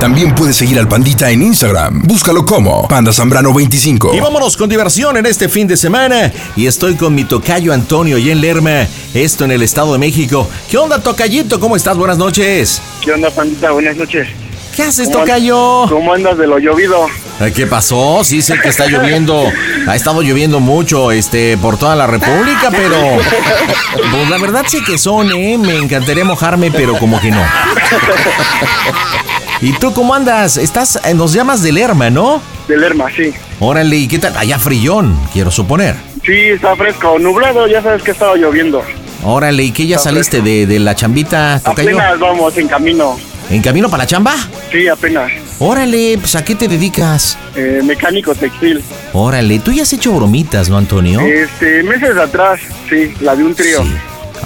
También puedes seguir al Pandita en Instagram. Búscalo como Panda Zambrano 25. Y vámonos con diversión en este fin de semana. Y estoy con mi tocayo Antonio y en Lerma, esto en el Estado de México. ¿Qué onda, tocayito? ¿Cómo estás? Buenas noches. ¿Qué onda, Pandita? Buenas noches. ¿Qué haces, ¿Cómo an- tocayo? ¿Cómo andas de lo llovido? ¿Qué pasó? Sí sé que está lloviendo. Ha estado lloviendo mucho este, por toda la República, pero. Pues la verdad sé que son, ¿eh? Me encantaría mojarme, pero como que no. ¿Y tú cómo andas? Estás, eh, nos llamas de Lerma, ¿no? Del Lerma, sí. Órale, ¿y qué tal? Allá frillón, quiero suponer. Sí, está fresco. Nublado, ya sabes que estaba lloviendo. Órale, ¿y qué ya Está saliste de, de la chambita, tocayo? Apenas vamos en camino. ¿En camino para la chamba? Sí, apenas. Órale, pues ¿a qué te dedicas? Eh, mecánico textil. Órale, tú ya has hecho bromitas, ¿no, Antonio? Este, meses atrás, sí, la de un trío. Sí.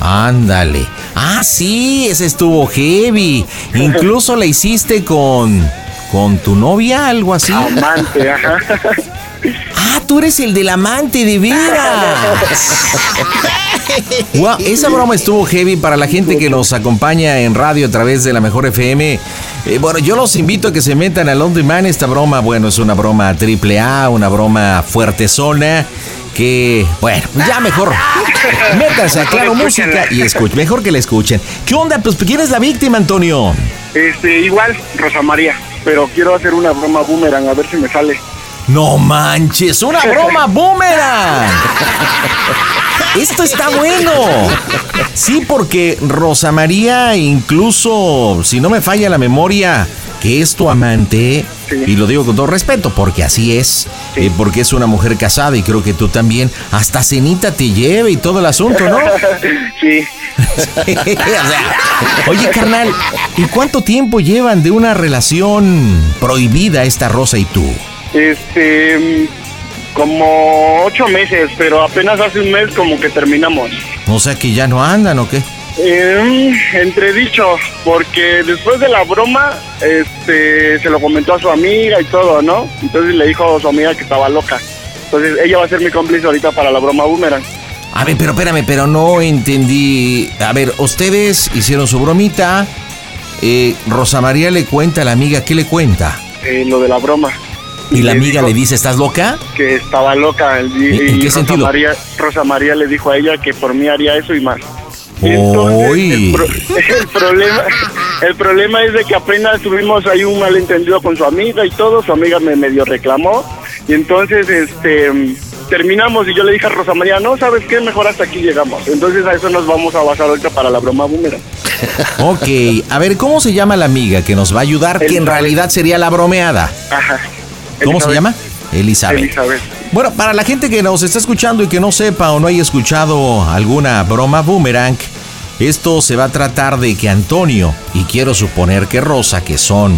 Ándale. Ah, sí, ese estuvo heavy. Incluso la hiciste con. con tu novia, algo así. Amante, ajá. Ah, tú eres el del amante de veras. Guau, esa broma estuvo heavy para la gente que nos acompaña en radio a través de la mejor FM. Eh, bueno, yo los invito a que se metan a London Man. Esta broma, bueno, es una broma triple A, una broma fuerte zona. Que, bueno, ya mejor. Métanse a Claro Música y escuchen. Mejor que la escuchen. ¿Qué onda? Pues, ¿quién es la víctima, Antonio? Este, igual, Rosa María. Pero quiero hacer una broma boomerang, a ver si me sale. No manches, una broma boomerang. Esto está bueno. Sí, porque Rosa María, incluso si no me falla la memoria, que es tu amante, Sí. y lo digo con todo respeto, porque así es, Sí. eh, porque es una mujer casada y creo que tú también, hasta cenita te lleve y todo el asunto, ¿no? Sí. o sea, oye, carnal, ¿y cuánto tiempo llevan de una relación prohibida esta Rosa y tú? Este, mm, como ocho meses, pero apenas hace un mes como que terminamos. O sea que ya no andan o qué? Eh, entredicho, porque después de la broma, este, se lo comentó a su amiga y todo, ¿no? Entonces le dijo a su amiga que estaba loca. Entonces ella va a ser mi cómplice ahorita para la broma boomerang. A ver, pero espérame, pero no entendí. A ver, ustedes hicieron su bromita. eh, Rosa María le cuenta a la amiga, ¿qué le cuenta? eh, lo de la broma. Y la amiga le dice, ¿estás loca? que estaba loca. Y, ¿En- qué Rosa sentido? María, Rosa María le dijo a ella que por mí haría eso y más. Entonces, el, pro- el problema el problema es de que apenas tuvimos ahí un malentendido con su amiga y todo, su amiga me medio reclamó y entonces este terminamos y yo le dije a Rosa María, no, ¿sabes qué? Mejor hasta aquí llegamos. Entonces a eso nos vamos a basar ahorita para la broma boomerang. Ok, a ver, ¿cómo se llama la amiga que nos va a ayudar? Que en realidad sería la bromeada. Ajá. ¿Cómo se llama? Elizabeth. Elizabeth. Bueno, para la gente que nos está escuchando y que no sepa o no haya escuchado alguna broma boomerang, esto se va a tratar de que Antonio, y quiero suponer que Rosa, que son,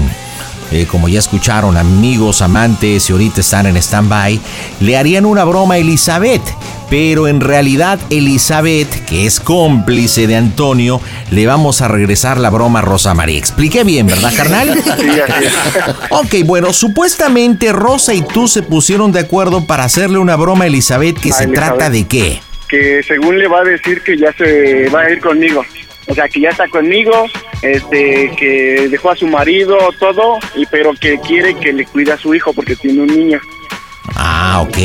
eh, como ya escucharon, amigos, amantes y ahorita están en stand-by, le harían una broma a Elizabeth. Pero en realidad Elizabeth, que es cómplice de Antonio, le vamos a regresar la broma a Rosa María. Expliqué bien, ¿verdad, carnal? Ok, bueno, supuestamente Rosa y tú se pusieron de acuerdo para hacerle una broma a Elizabeth que A se Elizabeth. trata de qué. Que según le va a decir que ya se va a ir conmigo. O sea, que ya está conmigo, este, que dejó a su marido, todo, y pero que quiere que le cuide a su hijo porque tiene un niño. Ah, ok.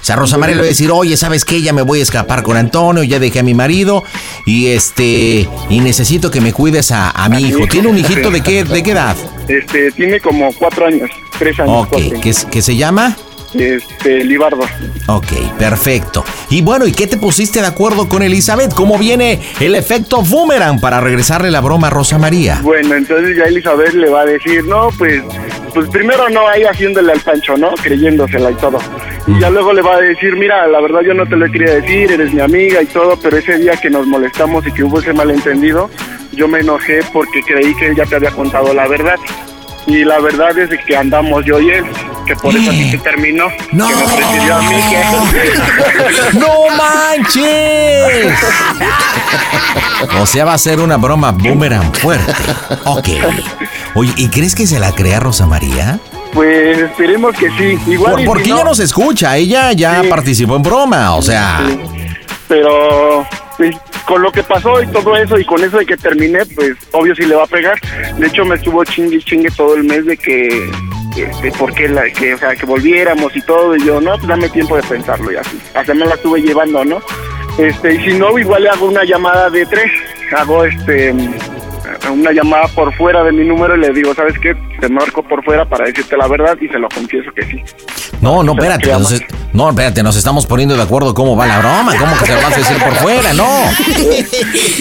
O sea, Rosa María le va a decir, oye, ¿sabes qué? Ya me voy a escapar con Antonio, ya dejé a mi marido y este, y necesito que me cuides a, a mi hijo. ¿Tiene un hijito de qué, de qué edad? Este, tiene como cuatro años, tres años. Ok, ¿qué, qué se llama? Este, Libardo. Ok, perfecto. Y bueno, ¿y qué te pusiste de acuerdo con Elizabeth? ¿Cómo viene el efecto boomerang para regresarle la broma a Rosa María? Bueno, entonces ya Elizabeth le va a decir, no, pues, pues primero no, ahí haciéndole al pancho, ¿no? Creyéndosela y todo. Y ya luego le va a decir, mira, la verdad yo no te lo quería decir, eres mi amiga y todo, pero ese día que nos molestamos y que hubo ese malentendido, yo me enojé porque creí que ella te había contado la verdad. Y la verdad es que andamos yo y él, que por eso así se terminó. No. Que me prefirió a mí que... ¡No manches! O sea, va a ser una broma boomerang fuerte. Ok. Oye, ¿y crees que se la crea Rosa María? Pues esperemos que sí. Igual Por- porque si ella no, nos escucha, ella ya Sí. participó en broma, o sea. Sí. Pero pues, con lo que pasó y todo eso y con eso de que terminé, pues obvio sí le va a pegar. De hecho me estuvo chingue chingue todo el mes de que de por qué la, que, o sea, que volviéramos y todo y yo, no, pues dame tiempo de pensarlo y así. Hasta me la estuve llevando, ¿no? Este, y si no, igual le hago una llamada de tres. Hago este una llamada por fuera de mi número y le digo, ¿sabes qué? Te marco por fuera para decirte la verdad y se lo confieso que sí. No, no, espérate. entonces- no, espérate, nos estamos poniendo de acuerdo cómo va la broma. ¿Cómo que se lo vas a decir por fuera? No.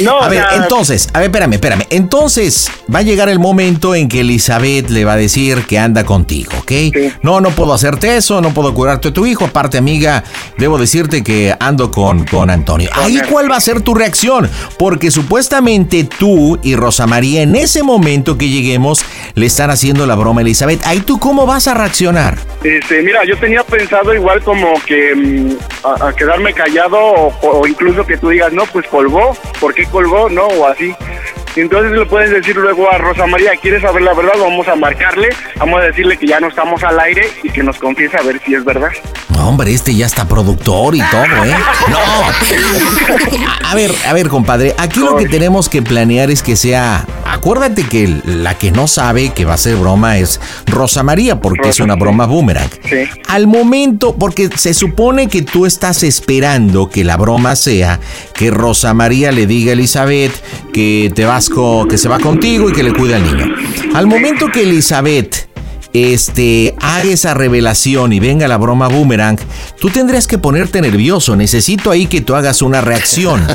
No, A ver, entonces, a ver, espérame, espérame. Entonces, va a llegar el momento en que Elizabeth le va a decir que anda contigo, ¿ok? Sí. No, no puedo hacerte eso, no puedo curarte a tu hijo. Aparte, amiga, debo decirte que ando con, con Antonio. Ahí. ¿cuál va a ser tu reacción? Porque supuestamente tú y Rosa María, en ese momento que lleguemos, le están haciendo la broma a Elizabeth. Ahí tú, ¿cómo vas a reaccionar? Este, mira, yo tenía pensado igual como que mm, a, quedarme callado o, o incluso que tú digas, no, pues colgó, ¿por qué colgó? No, o así. Entonces le puedes decir luego a Rosa María, ¿quieres saber la verdad? Vamos a marcarle, vamos a decirle que ya no estamos al aire y que nos confiese a ver si es verdad. No, hombre, este ya está productor y todo, ¿eh? No. A, ver, a ver, compadre, aquí lo que tenemos que planear es que sea... Acuérdate que la que no sabe que va a ser broma es Rosa María, porque es una broma boomerang. Sí. Al momento, porque se supone que tú estás esperando que la broma sea que Rosa María le diga a Elizabeth que te vas que se va contigo y que le cuida al niño. Al momento que Elizabeth este, haga esa revelación y venga la broma boomerang, tú tendrías que ponerte nervioso. Necesito ahí que tú hagas una reacción.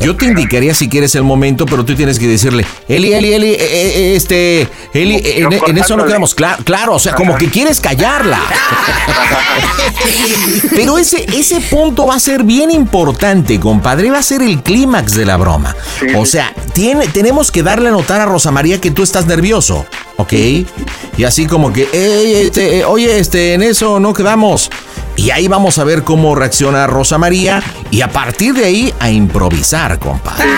Yo te indicaría si quieres el momento, pero tú tienes que decirle, Eli, Eli, Eli, eh, eh, este, Eli, eh, en, en eso no quedamos. Claro, claro, o sea, como que quieres callarla. Pero ese, ese punto va a ser bien importante, compadre. Va a ser el clímax de la broma. O sea, tiene, tenemos que darle a notar a Rosa María que tú estás nervioso, ¿ok? Y así como que, "Ey, este, eh, oye, este, en eso no quedamos. Y ahí vamos a ver cómo reacciona Rosa María y a partir de ahí a improvisar, compadre.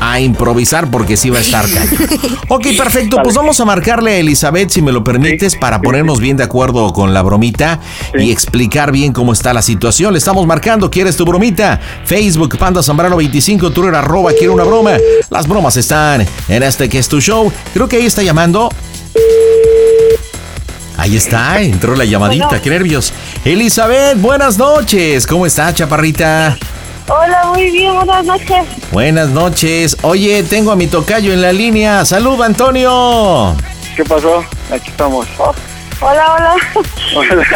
A improvisar porque sí va a estar cañón. Ok, perfecto. Pues vamos a marcarle a Elizabeth, si me lo permites, para ponernos bien de acuerdo con la bromita y explicar bien cómo está la situación. Le estamos marcando, ¿quieres tu bromita? Facebook, Panda Zambrano 25, Twitter, arroba, quiero una broma. Las bromas están en este que es tu show. Creo que ahí está llamando. Ahí está, entró la llamadita, Bueno. qué nervios. Elizabeth, buenas noches. ¿Cómo está, chaparrita? Hola, muy bien, buenas noches. Buenas noches. Oye, tengo a mi tocayo en la línea. Salud, Antonio. ¿Qué pasó? Aquí estamos. Oh, hola, hola. Hola.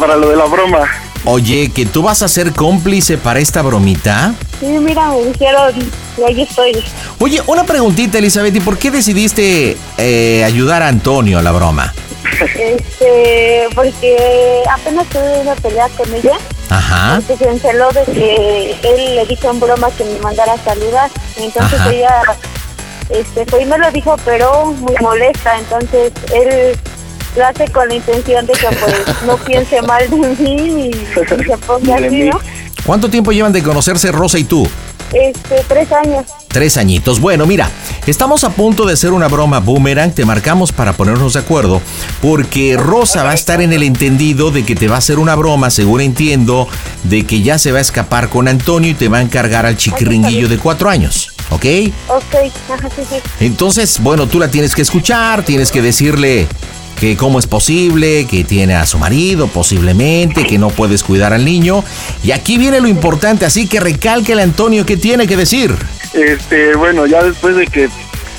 Para lo de la broma. Oye, que tú vas a ser cómplice para esta bromita. Sí, mira, me dijeron, y ahí estoy. Oye, una preguntita, Elizabeth, ¿y por qué decidiste eh, ayudar a Antonio a la broma? Este, porque apenas tuve una pelea con ella. Ajá. Se enceló de que él le dijo en broma que me mandara a saludar. Entonces Ajá. ella, este, fue y me lo dijo, pero muy molesta. Entonces él lo hace con la intención de que pues no piense mal de mí y, se ponga así. ¿no? ¿Cuánto tiempo llevan de conocerse Rosa y tú? Este, tres años. Tres añitos. Bueno, mira, estamos a punto de hacer una broma boomerang. Te marcamos para ponernos de acuerdo. Porque Rosa va a estar en el entendido de que te va a hacer una broma, según entiendo, de que ya se va a escapar con Antonio y te va a encargar al chiquiringuillo de cuatro años. ¿Ok? Ok, ajá, sí, sí. Entonces, bueno, tú la tienes que escuchar, tienes que decirle que cómo es posible, que tiene a su marido posiblemente, que no puedes cuidar al niño. Y aquí viene lo importante, así que recálquele Antonio qué tiene que decir. Este, bueno, ya después de que,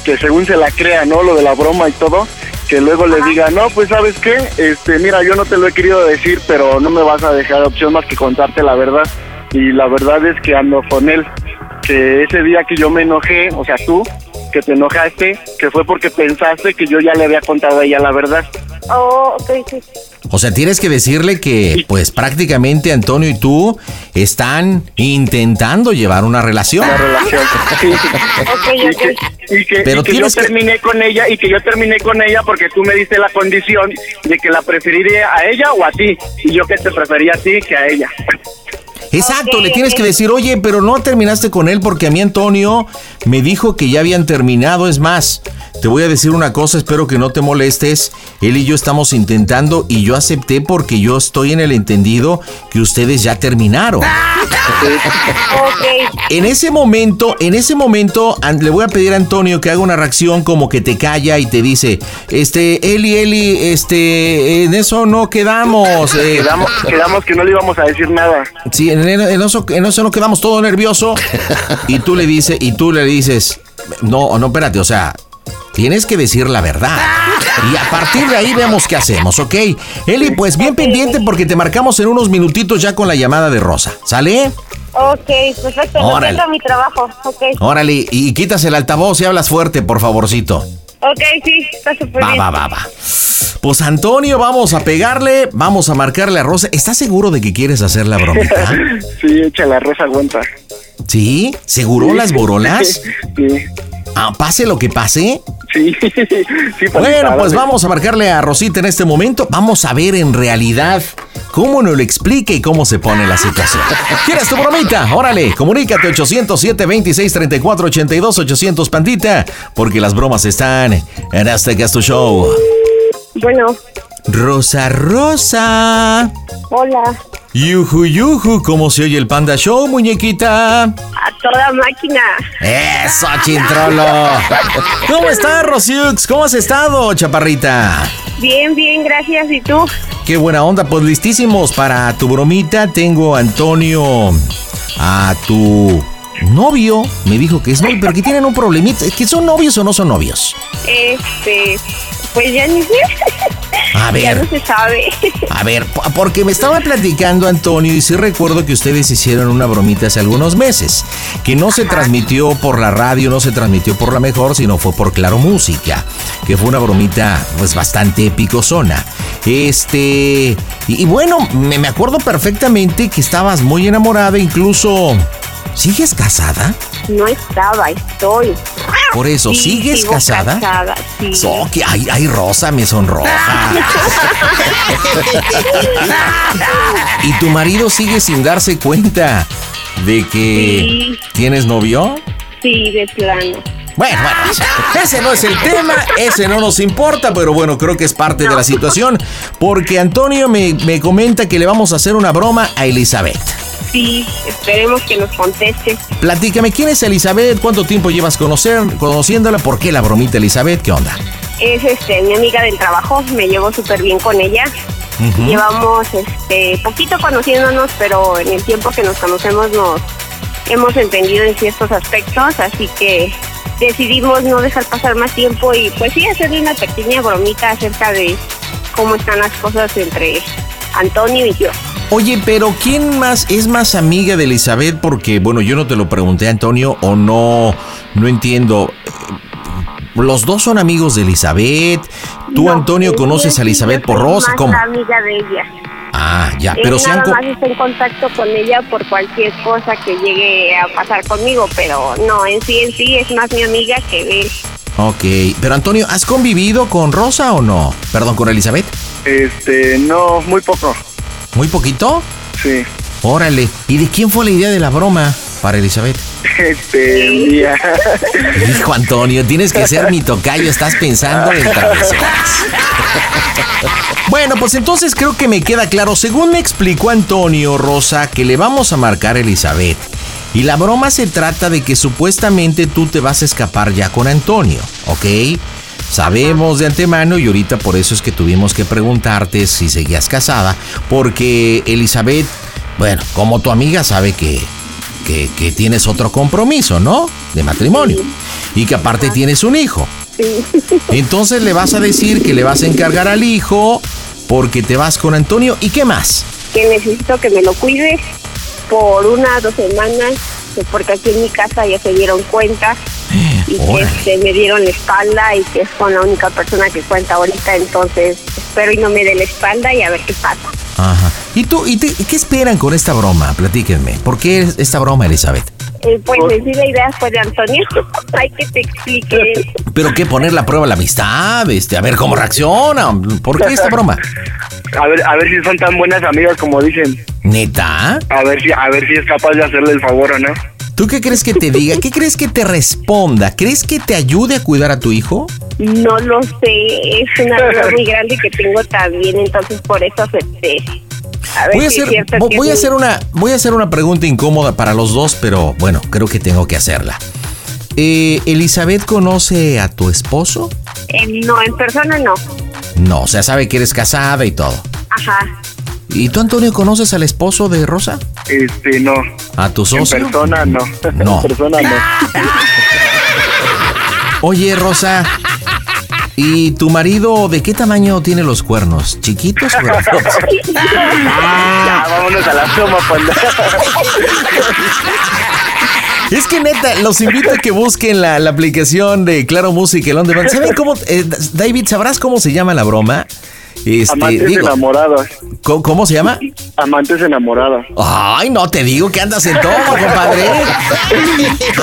que según se la crea, ¿no? Lo de la broma y todo, que luego le diga, no, pues sabes qué, este, mira, yo no te lo he querido decir, pero no me vas a dejar opción más que contarte la verdad. Y la verdad es que ando con él, que ese día que yo me enojé, o sea, tú, que te enojaste, que fue porque pensaste que yo ya le había contado a ella la verdad. Oh, ok, sí. O sea, tienes que decirle que, pues prácticamente Antonio y tú están intentando llevar una relación. Una relación. Sí. Ok, Y ok. que, y que- Pero y que yo tienes que- terminé con ella y que yo terminé con ella porque tú me diste la condición de que la preferiría a ella o a ti. Y yo que te prefería a ti que a ella. Exacto, le tienes que decir, oye, pero no terminaste con él porque a mí Antonio me dijo que ya habían terminado. Es más, te voy a decir una cosa, espero que no te molestes. Él y yo estamos intentando y yo acepté porque yo estoy en el entendido que ustedes ya terminaron. En ese momento, en ese momento, le voy a pedir a Antonio que haga una reacción como que te calla y te dice, este, Eli, Eli, este, en eso no quedamos. eh, Quedamos, quedamos que no le íbamos a decir nada. Sí, en, eso, en eso nos quedamos todo nervioso. Y tú le dices, y tú le dices, no, no, espérate, o sea, tienes que decir la verdad. Y a partir de ahí vemos qué hacemos, ¿ok? Eli, pues bien pendiente porque te marcamos en unos minutitos ya con la llamada de Rosa. ¿Sale? Ok, perfecto. Órale. Siento mi trabajo. Ok. Órale, y quitas el altavoz y hablas fuerte, por favorcito. Ok, sí, está súper Va, bien. va, va, va. Pues Antonio, vamos a pegarle, vamos a marcarle a Rosa. ¿Estás seguro de que quieres hacer la bromita? Sí, echa la rosa aguanta. ¿Sí? ¿Seguro las borolas? Sí, Ah, pase lo que pase. Sí, sí. Bueno, pues vamos a marcarle a Rosita en este momento. Vamos a ver en realidad cómo nos lo explica y cómo se pone la situación. ¿Quieres tu bromita? Órale, comunícate 807 26 34 82 800 Pandita, porque las bromas están en este es tu show. Bueno, Rosa Rosa. hola. Yuju Yuju, ¿cómo se oye el Panda Show, muñequita? A toda máquina. Eso, chintrolo. ¿Cómo estás, Rosiux? ¿Cómo has estado, chaparrita? Bien, bien, gracias. ¿Y tú? Qué buena onda, pues listísimos para tu bromita. Tengo a Antonio, a tu novio. Me dijo que es novio, pero que tienen un problemita. ¿Que son novios o no son novios? Este, pues ya ni sé. A Ya ver. no se sabe. A ver, po- porque me estaba platicando Antonio y sí recuerdo que ustedes hicieron una bromita hace algunos meses, que no se transmitió por la radio, no se transmitió por la mejor, sino fue por Claro Música, que fue una bromita pues bastante épicosona. Este, y, y bueno, me, me acuerdo perfectamente que estabas muy enamorada, incluso... ¿Sigues casada? No estaba, estoy. Por eso, Sí, ¿sigues sigo casada? casada, sí. So, que ay, ay, Rosa, me sonroja. ¿Y tu marido sigue sin darse cuenta de que Sí. tienes novio? Sí, de plano. Bueno, bueno, ese no es el tema, ese no nos importa, pero bueno, creo que es parte de la situación, porque Antonio me, me comenta que le vamos a hacer una broma a Elizabeth. Sí, esperemos que nos conteste. Platícame, ¿quién es Elizabeth? ¿Cuánto tiempo llevas conocer, conociéndola? ¿Por qué la bromita Elizabeth? ¿Qué onda? Es este mi amiga del trabajo, me llevo súper bien con ella. Llevamos este poquito conociéndonos, pero en el tiempo que nos conocemos nos hemos entendido en ciertos aspectos, así que decidimos no dejar pasar más tiempo y pues sí hacerle una pequeña bromita acerca de cómo están las cosas entre Antonio y yo. Oye, pero ¿quién más es más amiga de Elizabeth? Porque, bueno, yo no te lo pregunté, Antonio, o no, no entiendo. Los dos son amigos de Elizabeth. Tú, No, Antonio, conoces a Elizabeth por Rosa. ¿Cómo? amiga de ella. Ah, ya, Él pero se han... nada co- más está en contacto con ella por cualquier cosa que llegue a pasar conmigo, pero no, en sí, en sí es más mi amiga que él. Ok, pero Antonio, ¿has convivido con Rosa o no? Perdón, con Elizabeth. Este, no, muy poco. ¿Muy poquito? Sí. Órale. ¿Y de quién fue la idea de la broma para Elizabeth? Este, mía. Hijo Antonio, tienes que ser mi tocayo, estás pensando en travesuras. Bueno, pues entonces creo que me queda claro, según me explicó Antonio Rosa, que le vamos a marcar a Elizabeth. Y la broma se trata de que supuestamente tú te vas a escapar ya con Antonio, ¿ok? Sabemos de antemano y ahorita por eso es que tuvimos que preguntarte si seguías casada, porque Elizabeth, bueno, como tu amiga sabe que, que, que tienes otro compromiso, ¿no? De matrimonio. Y que aparte tienes un hijo. Entonces le vas a decir que le vas a encargar al hijo porque te vas con Antonio. ¿Y qué más? Que necesito que me lo cuides por una dos semanas, porque aquí en mi casa ya se dieron cuenta y que este, me dieron la espalda y que es con la única persona que cuenta ahorita, entonces espero y no me dé la espalda y a ver qué pasa. Ajá. ¿Y tú, y, qué esperan con esta broma? Platíquenme. ¿Por qué esta broma, Elizabeth? Eh, pues sí, la idea fue de Antonio. Hay que te explique. ¿Pero qué? ¿Poner la prueba la amistad? Este, a ver cómo reacciona. ¿Por qué esta broma? A ver, a ver si son tan buenas amigas como dicen. ¿Neta? A ver si, a ver si es capaz de hacerle el favor o no. ¿Tú qué crees que te diga? ¿Qué crees que te responda? ¿Crees que te ayude a cuidar a tu hijo? No lo sé, es una duda muy grande que tengo también, entonces por eso acepté. A voy, a hacer, voy, a hacer una, voy a hacer una pregunta incómoda para los dos, pero bueno, creo que tengo que hacerla. Eh, ¿Elizabeth conoce a tu esposo? Eh, no, en persona no. No, o sea, sabe que eres casada y todo. Ajá. ¿Y tú, Antonio, conoces al esposo de Rosa? Este, no. ¿A tu socio? En persona, no. No. En persona, no. Oye, Rosa, ¿y tu marido de qué tamaño tiene los cuernos? ¿Chiquitos o ya, vámonos a la toma, panda. Es que neta, los invito a que busquen la, aplicación de Claro Música, el On Demand. ¿Saben cómo, eh, David, sabrás cómo se llama la broma? Este, Amantes enamorados. ¿cómo, se llama? Amantes enamorados. Ay, no te digo que andas en todo, compadre.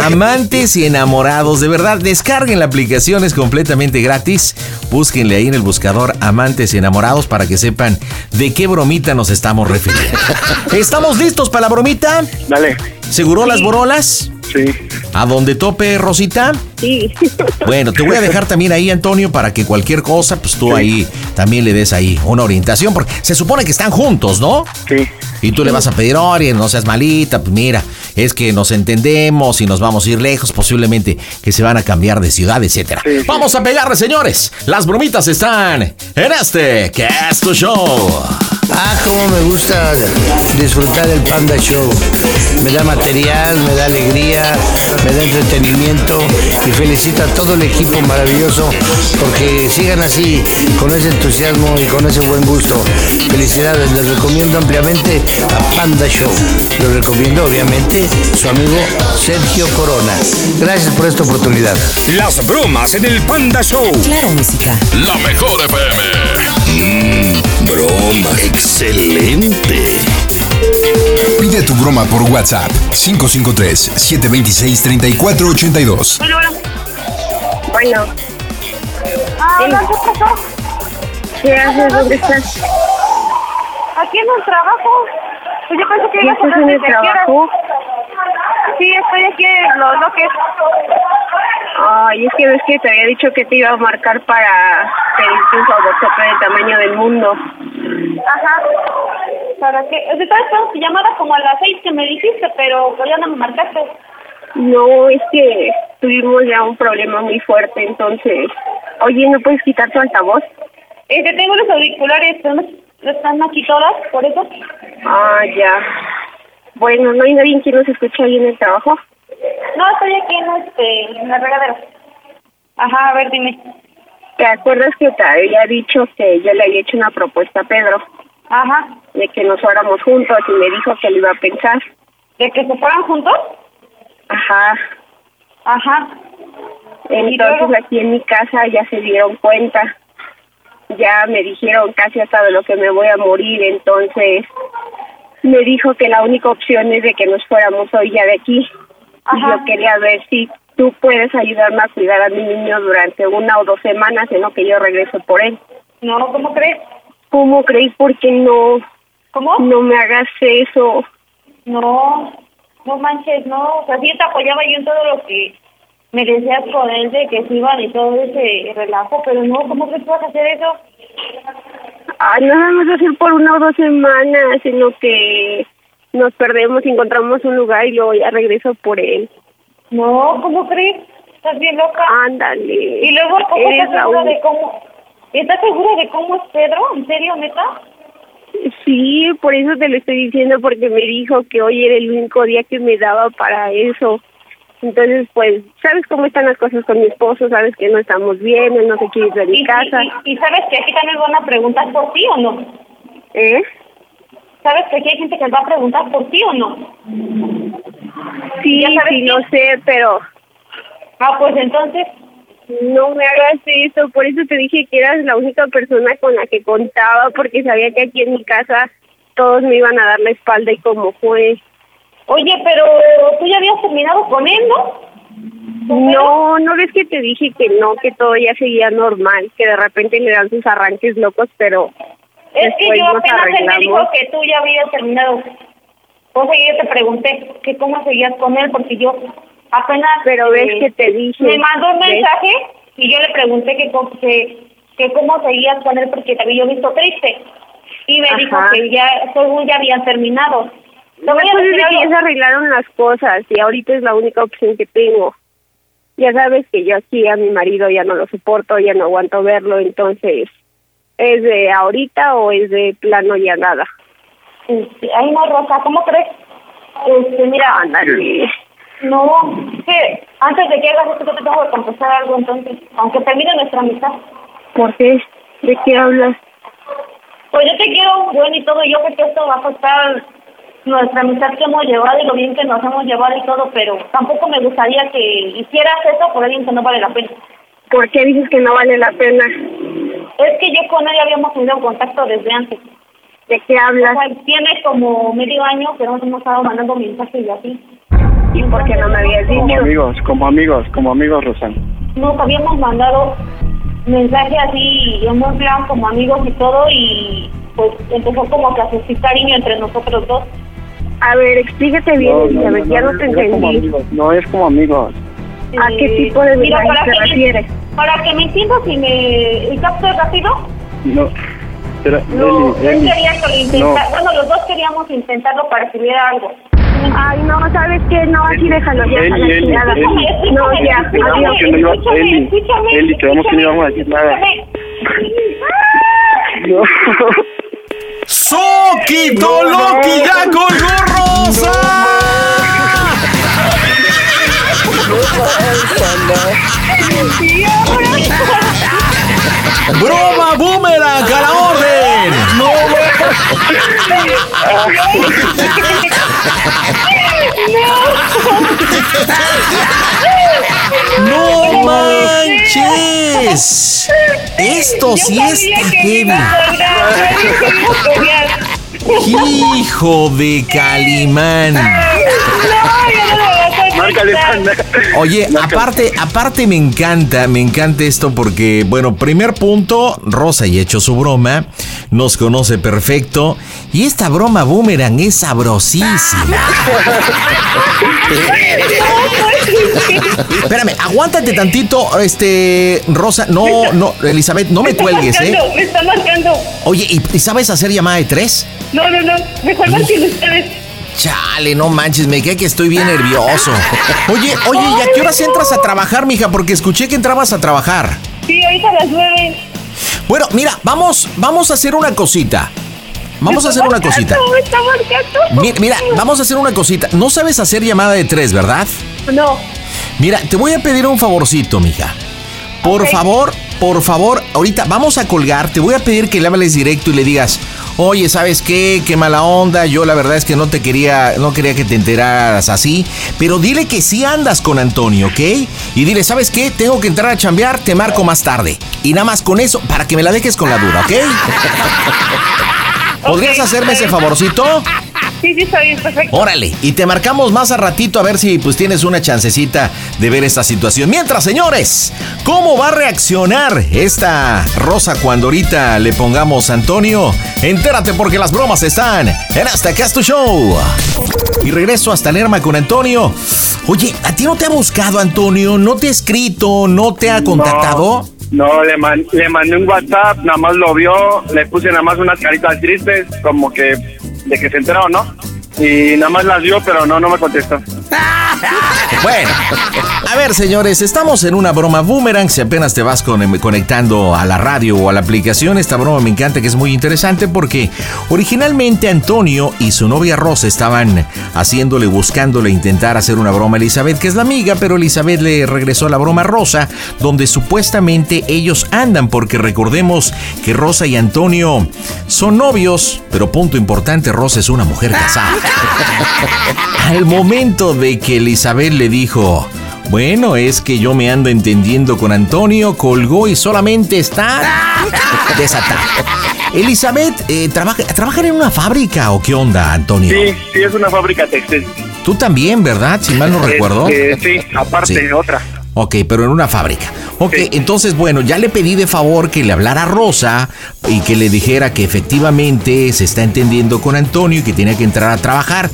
Amantes y enamorados, de verdad, descarguen la aplicación, es completamente gratis. Búsquenle ahí en el buscador Amantes y enamorados para que sepan de qué bromita nos estamos refiriendo. ¿Estamos listos para la bromita? Dale. ¿Seguro las borolas? Sí. ¿A dónde tope, Rosita? Sí. Bueno, te voy a dejar también ahí, Antonio, para que cualquier cosa, pues tú ahí también le des ahí una orientación, porque se supone que están juntos, ¿no? Sí. Y tú le vas a pedir, oye, no seas malita, pues mira, es que nos entendemos y nos vamos a ir lejos, posiblemente que se van a cambiar de ciudad, etcétera. Vamos a pegarle, señores. Las bromitas están en este que es tu show. Ah, cómo me gusta disfrutar el Panda Show. Me da material, me da alegría, me da entretenimiento y felicito a todo el equipo maravilloso porque sigan así, con ese entusiasmo y con ese buen gusto. Felicidades, les recomiendo ampliamente a Panda Show. Les recomiendo obviamente su amigo Sergio Corona. Gracias por esta oportunidad. Las bromas en el Panda Show. Claro, música. La mejor FM. Mmm, broma excelente. Pide tu broma por WhatsApp 553-726-3482. Bueno, bueno. Ah, ¿qué pasó? ¿Qué haces? ¿Dónde estás? Aquí en el trabajo. Pues yo pensé que ibas a en el trabajo? Sí, estoy aquí en los bloques. Ay, es que ves que te había dicho que te iba a marcar para pedirte un favor del tamaño del mundo. Ajá. ¿Para qué? Estaba esperando tu llamada como a las seis que me dijiste, pero pues ya no me marcaste. No, es que tuvimos ya un problema muy fuerte, entonces... Oye, ¿no puedes quitar tu altavoz? Es que tengo los auriculares, están aquí todas, por eso. Ah, ya. Bueno, ¿no hay nadie que nos escuche ahí en el trabajo? No, estoy aquí en, este, en la regadera. Ajá, a ver, dime. ¿Te acuerdas que te había dicho que yo le había hecho una propuesta a Pedro? Ajá. De que nos fuéramos juntos y me dijo que lo iba a pensar. ¿De que se fueran juntos? Ajá. Ajá. Entonces aquí en mi casa ya se dieron cuenta. Ya me dijeron casi hasta de lo que me voy a morir, entonces me dijo que la única opción es de que nos fuéramos hoy ya de aquí. Y yo quería ver si tú puedes ayudarme a cuidar a mi niño durante una o dos semanas en lo que yo regreso por él. No, ¿cómo crees? ¿Cómo crees? Porque no. ¿Cómo? No me hagas eso. No, no manches, no. O sea, sí te apoyaba yo en todo lo que me decías con él de que se iban y todo ese relajo, pero no, ¿cómo crees que vas a hacer eso? Ay, no vamos a hacer por una o dos semanas, sino que nos perdemos y encontramos un lugar y luego ya regreso por él. No, ¿cómo crees? Estás bien loca. Ándale. Y luego, ¿cómo estás segura de cómo? ¿Estás segura de cómo es Pedro? ¿En serio, neta? Sí, por eso te lo estoy diciendo, porque me dijo que hoy era el único día que me daba para eso. Entonces, pues, ¿sabes cómo están las cosas con mi esposo? ¿Sabes que no estamos bien? Él no se quiere ir de mi casa. y, y sabes que aquí también van a preguntar por ti o no. ¿Eh? ¿Sabes que aquí hay gente que va a preguntar por ti o no? Sí, ¿Ya sabes sí, qué? no sé, pero Ah, pues entonces, no me hagas eso. Por eso te dije que eras la única persona con la que contaba, porque sabía que aquí en mi casa todos me iban a dar la espalda y como fue. Oye, pero tú ya habías terminado con él, ¿no? No, no ves que te dije que no, que todo ya seguía normal, que de repente le dan sus arranques locos, pero Es que yo apenas él me dijo que tú ya habías terminado. O sea, yo te pregunté que cómo seguías con él, porque yo apenas... Pero ves eh, que te dije. Me mandó un ¿ves? mensaje y yo le pregunté que, que, que cómo seguías con él, porque te había visto triste. Y me dijo que ya, según ya habían terminado. Te voy a Después decir de que algo. ya se arreglaron las cosas y ahorita es la única opción que tengo. Ya sabes que yo aquí a mi marido ya no lo soporto, ya no aguanto verlo, entonces, ¿es de ahorita o es de plano ya nada? Este, ay, no, Rosa, ¿cómo crees? Este, mira, Ándale. no, que antes de que hagas esto, te tengo que confesar algo, entonces, aunque termine nuestra amistad. ¿Por qué? ¿De qué hablas? Pues yo te quiero, bueno, y todo, yo creo que esto va a afectar nuestra amistad que hemos llevado y lo bien que nos hemos llevado y todo, pero tampoco me gustaría que hicieras eso por alguien que no vale la pena. ¿Por qué dices que no vale la pena? Es que yo con él habíamos tenido contacto desde antes. ¿De qué O hablas? sea, tiene como medio año que nos hemos estado mandando mensajes y así. ¿Y por qué no me habías Como dicho? amigos, como amigos, como amigos, Rosana. Nos habíamos mandado mensajes así en un plan como amigos y todo y pues empezó como que a suscitar cariño entre nosotros dos. A ver, explícate bien, Elizabeth, ya no te es como entendí. amigos, no es como amigos. ¿A qué Eh, tipo de mira, para te que me- refieres? Para que me entiendas y me y captes rápido, No, pero no, Eli, él Eli, quería que lo intenta- bueno, los dos queríamos intentarlo para que hubiera algo. Ay, no, ¿sabes qué? No, así déjalo, ya, Eli, a la Eli, chingada. Eli. No, ya, Te adiós. que no escúchame, Eli, escúchame, Eli, quedamos que no íbamos a decir nada. escúchame. no. ¡Soquito Loki ya colgó Rosa! ¡Broma boomerang a la orden! ¡No manches! Esto sí está heavy. Hijo de Calimán. Oye, aparte, aparte me encanta, me encanta esto porque, bueno, primer punto, Rosa y hecho su broma, nos conoce perfecto y esta broma boomerang es sabrosísima. Espérame, aguántate tantito, este, Rosa, no, no, Elizabeth, no me cuelgues, ¿eh? Me está marcando. Oye, ¿y, y sabes hacer llamada de tres? No, no, no. Mejor marquen ustedes. Chale, no manches, me queda que estoy bien nervioso. Oye, oye, ¿y a qué horas entras a trabajar, mija? Porque escuché que entrabas a trabajar. Sí, ahorita a las nueve. Bueno, mira, vamos, vamos a hacer una cosita. Vamos a hacer una cosita. Me está marcando. Mi- Mira, vamos a hacer una cosita. No sabes hacer llamada de tres, ¿verdad? No. Mira, te voy a pedir un favorcito, mija. Por favor, por favor, ahorita vamos a colgar. Te voy a pedir que le hables directo y le digas, oye, ¿sabes qué? Qué mala onda. Yo la verdad es que no te quería, no quería que te enteraras así. Pero dile que sí andas con Antonio, ¿ok? Y dile, ¿sabes qué? Tengo que entrar a chambear, te marco más tarde. Y nada más con eso, para que me la dejes con la duda, ¿ok? ¿Podrías hacerme ese favorcito? Sí, sí, está bien, perfecto. Órale, y te marcamos más a ratito a ver si pues tienes una chancecita de ver esta situación. Mientras, señores, ¿cómo va a reaccionar esta Rosa cuando ahorita le pongamos Antonio? Entérate porque las bromas están en Hasta Acá es tu Show. Y regreso hasta Lerma con Antonio. Oye, ¿a ti no te ha buscado Antonio? ¿No te ha escrito? ¿No te ha contactado? No, le, man- le mandé un WhatsApp, nada más lo vio, le puse nada más unas caritas tristes, como que de que se enteró, ¿no? Y nada más las vio, pero no, no me contestó. Bueno, A ver, señores, estamos en una broma boomerang. Si apenas te vas con- conectando a la radio o a la aplicación, esta broma me encanta que es muy interesante porque originalmente Antonio y su novia Rosa estaban haciéndole, buscándole intentar hacer una broma a Elizabeth, que es la amiga, pero Elizabeth le regresó la broma a Rosa, donde supuestamente ellos andan, porque recordemos que Rosa y Antonio son novios, pero punto importante, Rosa es una mujer casada. Al momento de que Elizabeth le dijo, bueno, es que yo me ando entendiendo con Antonio, colgó y solamente está desatada. Elizabeth, eh, trabaja, ¿trabajan en una fábrica o qué onda, Antonio? Sí, sí, es una fábrica textil. Tú también, ¿verdad? Si mal no recuerdo. Este, sí, aparte, Sí. otra. Ok, pero en una fábrica. Ok, entonces, bueno, ya le pedí de favor que le hablara a Rosa y que le dijera que efectivamente se está entendiendo con Antonio y que tiene que entrar a trabajar.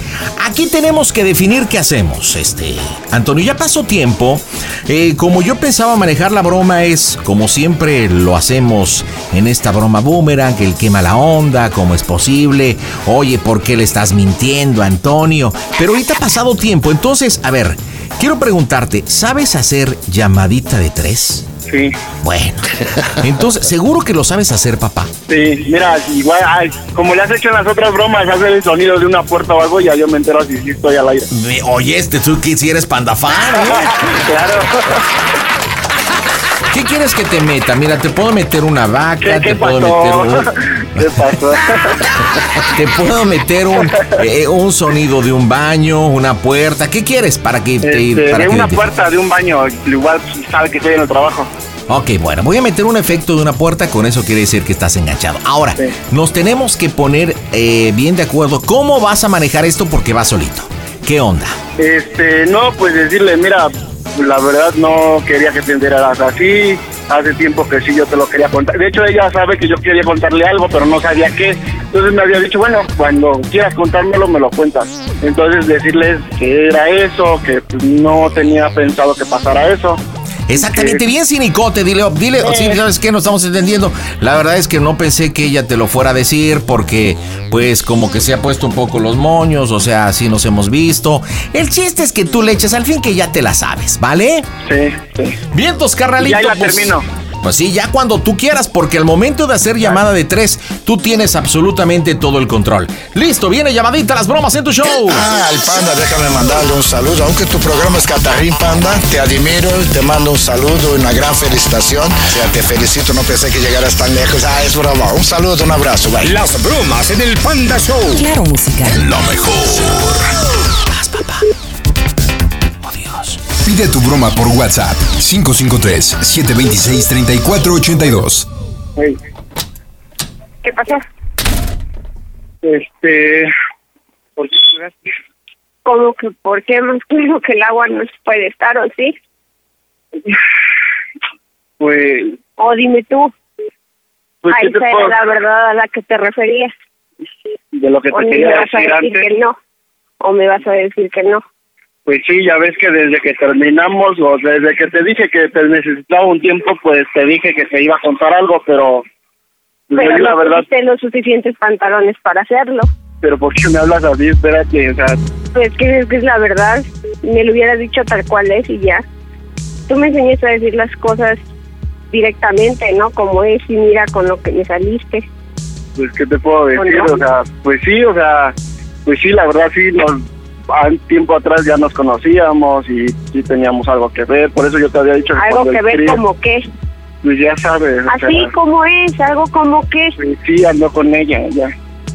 Aquí tenemos que definir qué hacemos. Este, Antonio, ya pasó tiempo. Eh, como yo pensaba manejar la broma es, como siempre lo hacemos en esta broma boomerang, el quema la onda, cómo es posible. Oye, ¿por qué le estás mintiendo, Antonio? Pero ahorita ha pasado tiempo, entonces, a ver, quiero preguntarte, ¿sabes hacer llamadita de tres? Sí, Bueno, entonces, ¿seguro que lo sabes hacer, papá? sí, mira, igual, ay, como le has hecho en las otras bromas, hacer el sonido de una puerta o algo, ya yo me entero si sí estoy al aire. Me- Oye, este tú que si eres pandafán, ¿eh? claro. ¿Qué quieres que te meta? Mira, te puedo meter una vaca, ¿Qué, te puedo pasó? meter un, ¿Qué pasó? te puedo meter un, eh, un sonido de un baño, una puerta. ¿Qué quieres para que te Este, para de que una te- puerta de un baño, igual sabe que estoy en el trabajo. Ok, bueno, voy a meter un efecto de una puerta, con eso quiere decir que estás enganchado. Ahora, Sí. nos tenemos que poner eh, bien de acuerdo cómo vas a manejar esto porque vas solito. ¿Qué onda? Este, no, pues decirle, mira, la verdad no quería que te enteraras así. Hace tiempo que sí yo te lo quería contar. De hecho, ella sabe que yo quería contarle algo, pero no sabía qué. Entonces me había dicho, bueno, cuando quieras contármelo, me lo cuentas. Entonces decirles que era eso, que no tenía pensado que pasara eso. Exactamente, bien cinicote, dile, dile, o sí, ¿sabes qué? No estamos entendiendo. La verdad es que no pensé que ella te lo fuera a decir porque, pues, como que se ha puesto un poco los moños, o sea, así nos hemos visto. El chiste es que tú le eches al fin que ya te la sabes, ¿vale? Sí, sí. Vientos, carnalito. Ya la pues- termino. Pues sí, ya cuando tú quieras, porque al momento de hacer llamada de tres, tú tienes absolutamente todo el control. Listo, viene llamadita las bromas en tu show. Ah, al Panda, déjame mandarle un saludo. Aunque tu programa es Catarín Panda, te admiro, te mando un saludo, una gran felicitación. O sea, te felicito, no pensé que llegaras tan lejos. Ah, es broma. Un saludo, un abrazo, bye. Las bromas en el Panda Show. Claro, música. Lo mejor. Vas, papá. Oh. Pide tu broma por WhatsApp 553-726-3482. Ey, ¿Qué pasó? Este, ¿por qué? ¿Cómo que por qué más claro que el agua no se puede estar o sí? Pues, O dime tú, pues a ¿qué te esa era la verdad a la que te referías. de lo que O te me quería vas a decir decir antes. que no. O me vas a decir que no. Pues sí, ya ves que desde que terminamos o desde que te dije que te necesitaba un tiempo, pues te dije que te iba a contar algo, pero Pero la no verdad, tuviste los suficientes pantalones para hacerlo. pero ¿por qué me hablas así? Espérate, o sea, Pues que es que es la verdad. Me lo hubieras dicho tal cual es y ya. Tú me enseñaste a decir las cosas directamente, ¿no? Como es y mira con lo que me saliste. pues ¿qué te puedo decir? no? O sea, pues sí, o sea, pues sí, la verdad sí, nos, tiempo atrás ya nos conocíamos y sí teníamos algo que ver, por eso yo te había dicho que Algo que ver como qué. Pues ya sabes, o Así sea, como es, algo como que. pues sí, ando con ella, ya.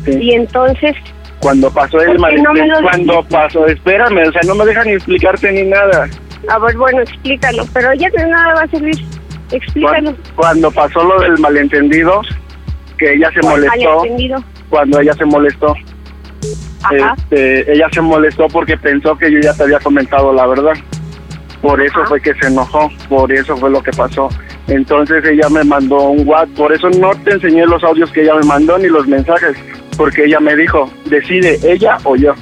Sí. Y entonces, Cuando pasó ¿Por el qué malentendido, no cuando dijiste? pasó, espérame, o sea, no me dejan ni explicarte ni nada. a ver, bueno, explícalo. Pero ya de nada va a servir. Explícalo. Cuando, cuando pasó lo del malentendido, que ella se ¿Cuál molestó, malentendido? cuando ella se molestó. Este, ella se molestó porque pensó que yo ya te había comentado la verdad. Por eso Ajá. fue que se enojó, por eso fue lo que pasó. Entonces ella me mandó un WhatsApp, por eso no te enseñé los audios que ella me mandó ni los mensajes, porque ella me dijo, decide ella o yo.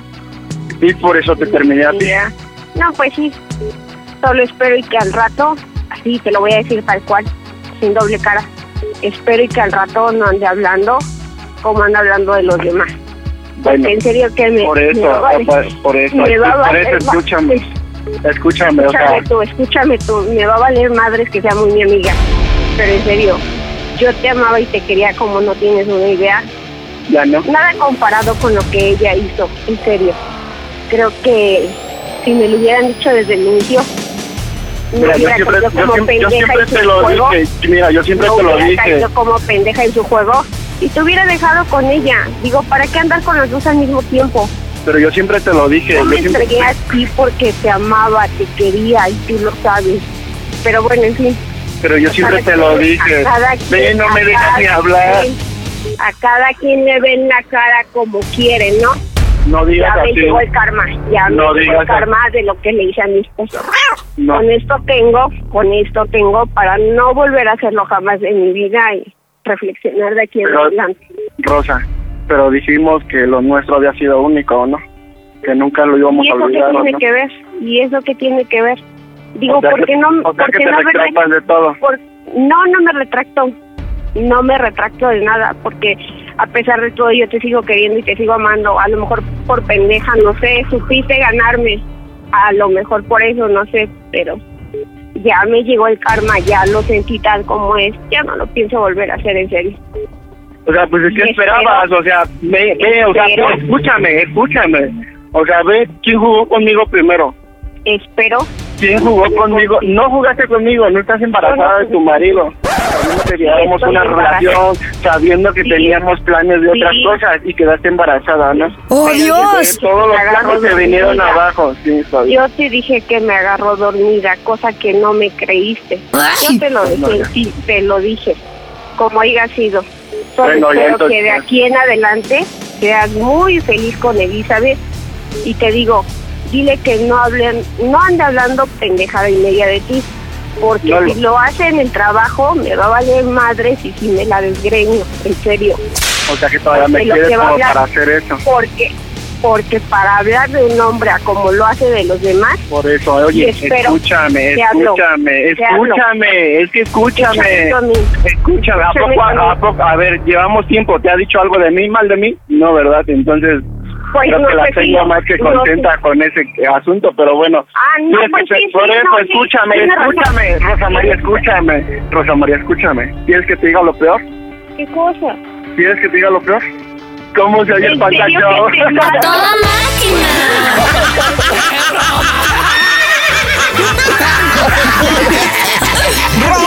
Y por eso te terminé a ti. No, pues sí. Solo espero y que al rato, así te lo voy a decir tal cual, sin doble cara. Espero y que al rato no ande hablando como anda hablando de los demás. Bueno, en serio que me. por me eso, va a valer- por- por eso, me va a por valer eso, escúchame. madres. Escúchame, o sea, Escúchame tú, escúchame tú. Me va a valer madres que sea muy mi amiga. Pero en serio, yo te amaba y te quería como no tienes una idea. ya no. Nada comparado con lo que ella hizo, en serio. Creo que si me lo hubieran dicho desde el inicio, Mira, yo siempre, yo yo te lo juego. dije. Mira, yo siempre te lo dije. como pendeja en su juego y te hubiera dejado con ella. Digo, ¿para qué andar con los dos al mismo tiempo? Pero yo siempre te lo dije. Yo Yo me siempre, entregué a ti porque te amaba, te quería y tú lo sabes. Pero bueno, en fin. pero yo siempre te lo dije. A cada Ve, quien- no me dejas ni hablar. quien- A cada quien le ven la cara como quiere, ¿no? No digas Ya me así. llegó el karma, ya No me llegó el karma de lo que le hice a mi esposo. No. Con esto tengo, con esto tengo para no volver a hacerlo jamás en mi vida y reflexionar de aquí en adelante. Rosa, pero dijimos que lo nuestro había sido único, ¿no? Que nunca lo íbamos ¿Y a eso qué olvidar, tiene ¿no? que ver? ¿Y eso qué tiene que ver? Digo, O sea ¿por qué que- no, o sea por que qué te no retractas de todo. por- no, no me retracto. No me retracto de nada, porque a pesar de todo yo te sigo queriendo y te sigo amando. A lo mejor por pendeja, no sé, supiste ganarme. A lo mejor por eso, no sé, pero ya me llegó el karma, ya lo sentí tal como es. Ya no lo pienso volver a hacer en serio. O sea, pues es que Y esperabas, espero- o sea, ve, ve, o sea, ve, escúchame, escúchame. O sea, ve, ¿quién jugó conmigo primero? Espero. ¿Quién jugó conmigo? No jugaste conmigo, no estás embarazada de tu marido. Sabiendo que llevábamos una embarazada. relación, sabiendo que Sí. teníamos planes de otras Sí. cosas y quedaste embarrazada, ¿no? ¡Oh, Pero Dios! Todos los planes se vinieron abajo, sí, estoy. Yo te dije que me agarró dormida, cosa que no me creíste. Ay. Yo te lo dije, sí, te lo dije, como haya sido. Solo Bueno, espero entonces- que de aquí en adelante seas muy feliz con Elizabeth y te digo, dile que no hablen, no ande hablando pendejada y media de ti, porque No si lo hace en el trabajo me va a valer madres y si me la desgreño, en serio. O sea, que todavía me Porque lo quieres como hablar- para hacer eso. Porque porque para hablar de un hombre a como lo hace de los demás, Por eso, oye, escúchame, escúchame, escúchame, es que escúchame, Escúchame a mí. escúchame, ¿a Escúchame poco, a a, poco, a ver, llevamos tiempo, ¿te ha dicho algo de mí, mal de mí? No, ¿verdad? Entonces, Pues creo no que la sé si- tengo más que contenta con ese asunto, pero bueno. Ah, no, pues que- sí, por sí, eso, no, sí, escúchame, escúchame, Rosa María, escúchame, Rosa María, escúchame. ¿Quieres que te diga lo peor? ¿Qué cosa? ¿Quieres que te diga lo peor? ¿Cómo se oye el mata? ¡Toda máquina!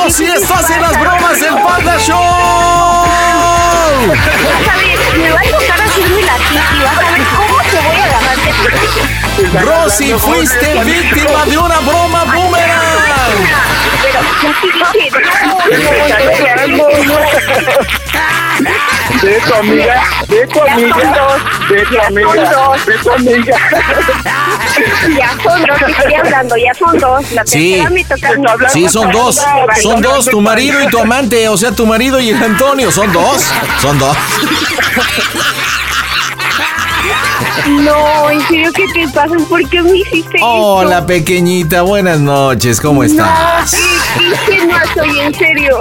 Rosy, estás en las bromas del Panda Show. Me va a tocar hacerme la titi, vas a ver cómo te voy a agarrar. Rosy, fuiste víctima de una broma boomerang. De tu amiga, de tu amiga, son dos, de tu ya son amiga, dos. de tu amiga. Ya son dos, estoy hablando, ya son dos. La Sí. Sí, son dos. Son dos, tu marido y tu amante. O sea, tu marido y el Antonio. Son dos. Son dos. No, en serio, ¿qué te pasa? ¿Por qué me hiciste Hola, esto? pequeñita. Buenas noches. ¿Cómo estás? No, no soy, en serio.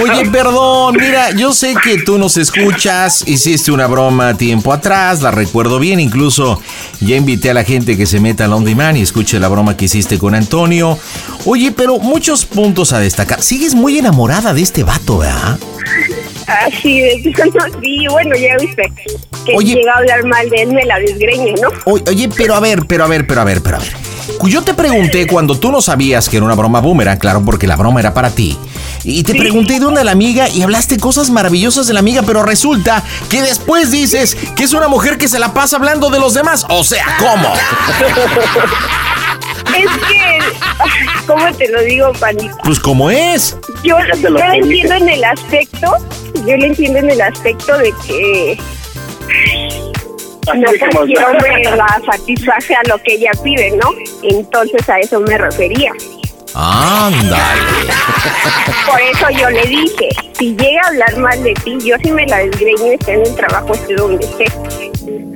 Oye, perdón, mira, yo sé que tú nos escuchas, hiciste una broma tiempo atrás, la recuerdo bien, incluso ya invité a la gente que se meta al On Demand y escuche la broma que hiciste con Antonio. Oye, pero muchos puntos a destacar. Sigues muy enamorada de este vato, ¿verdad? Así de plano, sí, bueno, ya viste que Oye. llega a hablar mal de él, me la desgreñe, ¿no? Oye, oye, pero a ver, pero a ver, pero a ver, pero a ver. Yo te pregunté cuando tú no sabías que era una broma boomerang, claro, porque la broma era para ti. Y te pregunté de dónde la amiga y hablaste cosas maravillosas de la amiga, pero resulta que después dices que es una mujer que se la pasa hablando de los demás. O sea, ¿cómo? Es que, ¿cómo te lo digo, panita? Pues ¿cómo es? Yo, lo entiendo en el aspecto, yo lo entiendo en el aspecto de que no cualquier hombre la satisface a lo que ella pide, ¿no? Entonces a eso me refería. Ándale. Por eso yo le dije, si llega a hablar mal de ti, yo sí me la desgreño, esté en el trabajo, esté donde esté.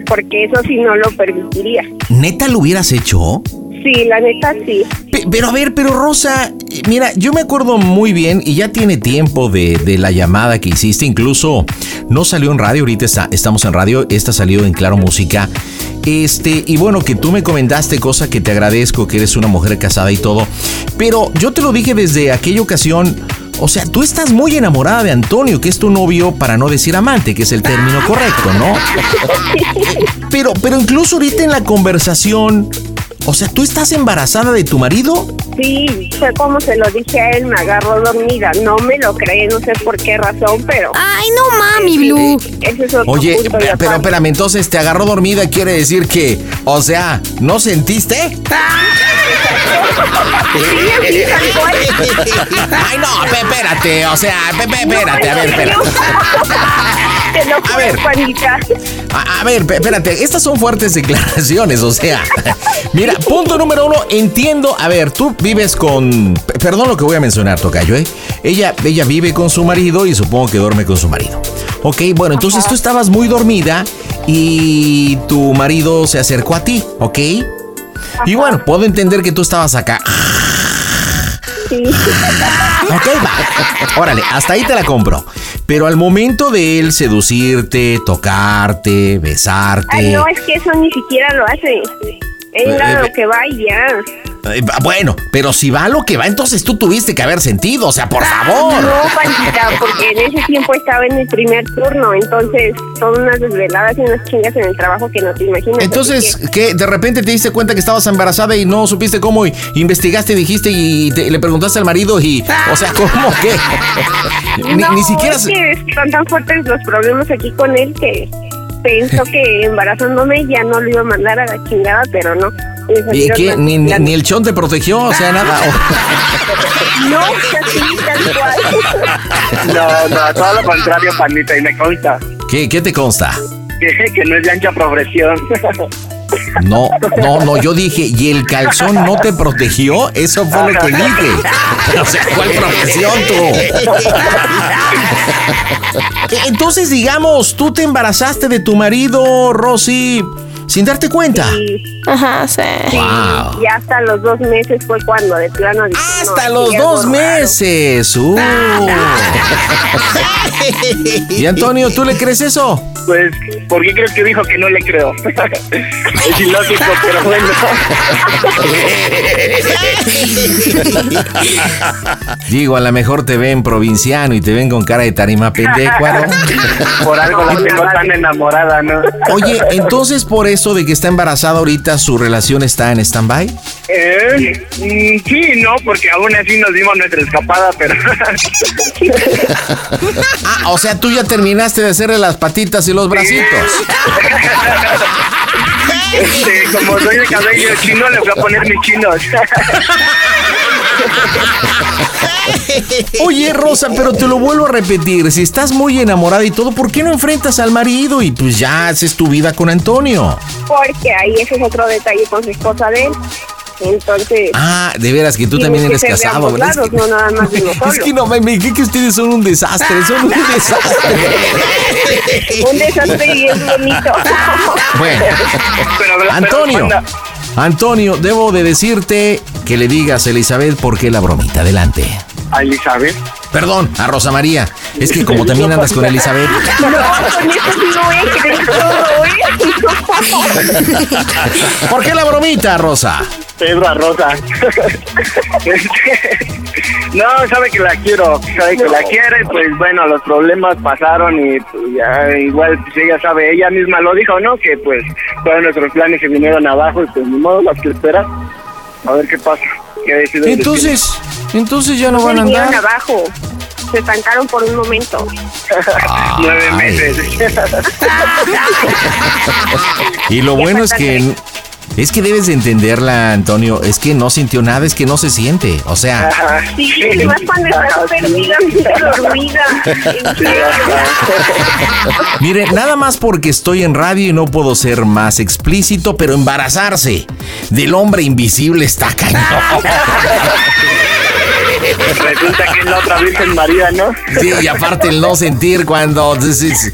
Porque eso sí no lo permitiría. ¿Neta lo hubieras hecho? Sí, la neta sí. Pe- Pero a ver, pero Rosa, eh, mira, yo me acuerdo muy bien y ya tiene tiempo de, de la llamada que hiciste, incluso no salió en radio, ahorita está- estamos en radio, esta salió en Claro Música. Este, y bueno, que tú me comentaste, cosa que te agradezco, que eres una mujer casada y todo, pero yo te lo dije desde aquella ocasión, o sea, tú estás muy enamorada de Antonio, que es tu novio, para no decir amante, que es el término correcto, ¿no? Pero, pero incluso ahorita en la conversación, o sea, ¿tú estás embarazada de tu marido? Sí, fue como se lo dije a él, me agarró dormida. No me lo cree, no sé por qué razón, pero... Ay, no mami, Blue. Ese es otro Oye, punto de pero aparte. espérame, entonces te agarró dormida, quiere decir que, o sea, ¿no sentiste? Ay, no, pe- espérate, o sea, pe- pe- espérate, a ver, espérate. Te lo A juro, ver. Juanita. A, a ver, pe- espérate, estas son fuertes declaraciones, o sea. Mira, punto número uno, entiendo, a ver, tú vives con, pe- perdón lo que voy a mencionar, Tocayo, ¿eh? Ella, ella vive con su marido y supongo que duerme con su marido. Ok, bueno, entonces tú estabas muy dormida y tu marido se acercó a ti, ¿ok? Y bueno, puedo entender que tú estabas acá. Sí. Ok, va. Órale, hasta ahí te la compro. Pero al momento de él seducirte, tocarte, besarte. Ay, no, es que eso ni siquiera lo hace. Él Eh, a eh, lo que va y ya. Eh, va- Bueno, pero si va a lo que va, entonces tú tuviste que haber sentido, o sea, por favor. No, Panchita, porque en ese tiempo estaba en el primer turno, entonces son unas desveladas y unas chingas en el trabajo que no te imaginas. Entonces, así ¿qué? ¿De repente te diste cuenta que estabas embarazada y no supiste cómo? Y investigaste, dijiste y te- le preguntaste al marido y... O sea, ¿cómo qué? que- Ni, no, ni siquiera... es que están tan fuertes los problemas aquí con él que pensó que embarazándome ya no lo iba a mandar a la chingada, pero no. ¿Y qué? ¿Ni, ni, las- ni el chón te protegió? O sea, nada. No, así, tal cual. No, no, todo lo contrario, panita, y me consta ¿Qué, ¿Qué te consta? que, que no es de ancha progresión. No, no, no, yo dije, ¿y el calzón no te protegió? Eso fue lo que dije. O sea, ¿cuál profesión tú? Entonces, digamos, tú te embarazaste de tu marido, Rosy, sin darte cuenta. Sí, Ajá, sí. sí, Wow. y hasta los dos meses fue cuando de plano dije, Hasta los dos meses. Uh. Y Antonio, ¿tú le crees eso? Pues, ¿por qué crees que dijo que no le creo? es ilógico, pero bueno. Digo, a lo mejor te ven provinciano y te ven con cara de tarima pendecuaro. Por algo la tengo tan enamorada, ¿no? Oye, entonces por eso de que está embarazada ahorita, su relación está en stand-by. Eh, mm, sí, no, porque aún así nos dimos nuestra escapada, pero... Ah, o sea, tú ya terminaste de hacerle las patitas y los bracitos. este, como soy de cabello chino, le voy a poner mis chinos. Oye, Rosa, pero te lo vuelvo a repetir. Si estás muy enamorada y todo, ¿por qué no enfrentas al marido y pues ya haces tu vida con Antonio? Porque ahí ese es otro detalle con su esposa de él. Entonces, Ah, de veras que tú también eres casado, ¿verdad? Es que- no nada más Es que no, me, me que ustedes son un desastre, son un desastre. Un desastre y es bonito. Bueno, Pero, pero, Antonio, Antonio, debo de decirte que le digas a Elizabeth por qué la bromita. Adelante. ¿A Elizabeth? Perdón, a Rosa María. Es que como también andas con Elizabeth. No, con eso sí no todo, ¿eh? ¿Por qué la bromita, Rosa? Pedro a Rosa. no, sabe que la quiero, sabe que la quiere, pues bueno, los problemas pasaron y pues, ya igual pues ella sabe, ella misma lo dijo, ¿no? Que pues todos nuestros planes se vinieron abajo y pues ni modo, las que espera. A ver qué pasa. qué Entonces, entonces ya no Se van a andar. abajo. Se estancaron por un momento. Nueve meses. Y lo bueno es que es que debes de entenderla, Antonio. Es que no sintió nada, es que no se siente. O sea, Sí, y más cuando estás perdidamente dormida. Mire, nada más porque estoy en radio y no puedo ser más explícito, pero embarazarse del hombre invisible está cañón. Resulta que es la otra Virgen María, ¿no? Sí, y aparte el no sentir cuando. sí, sí, sí.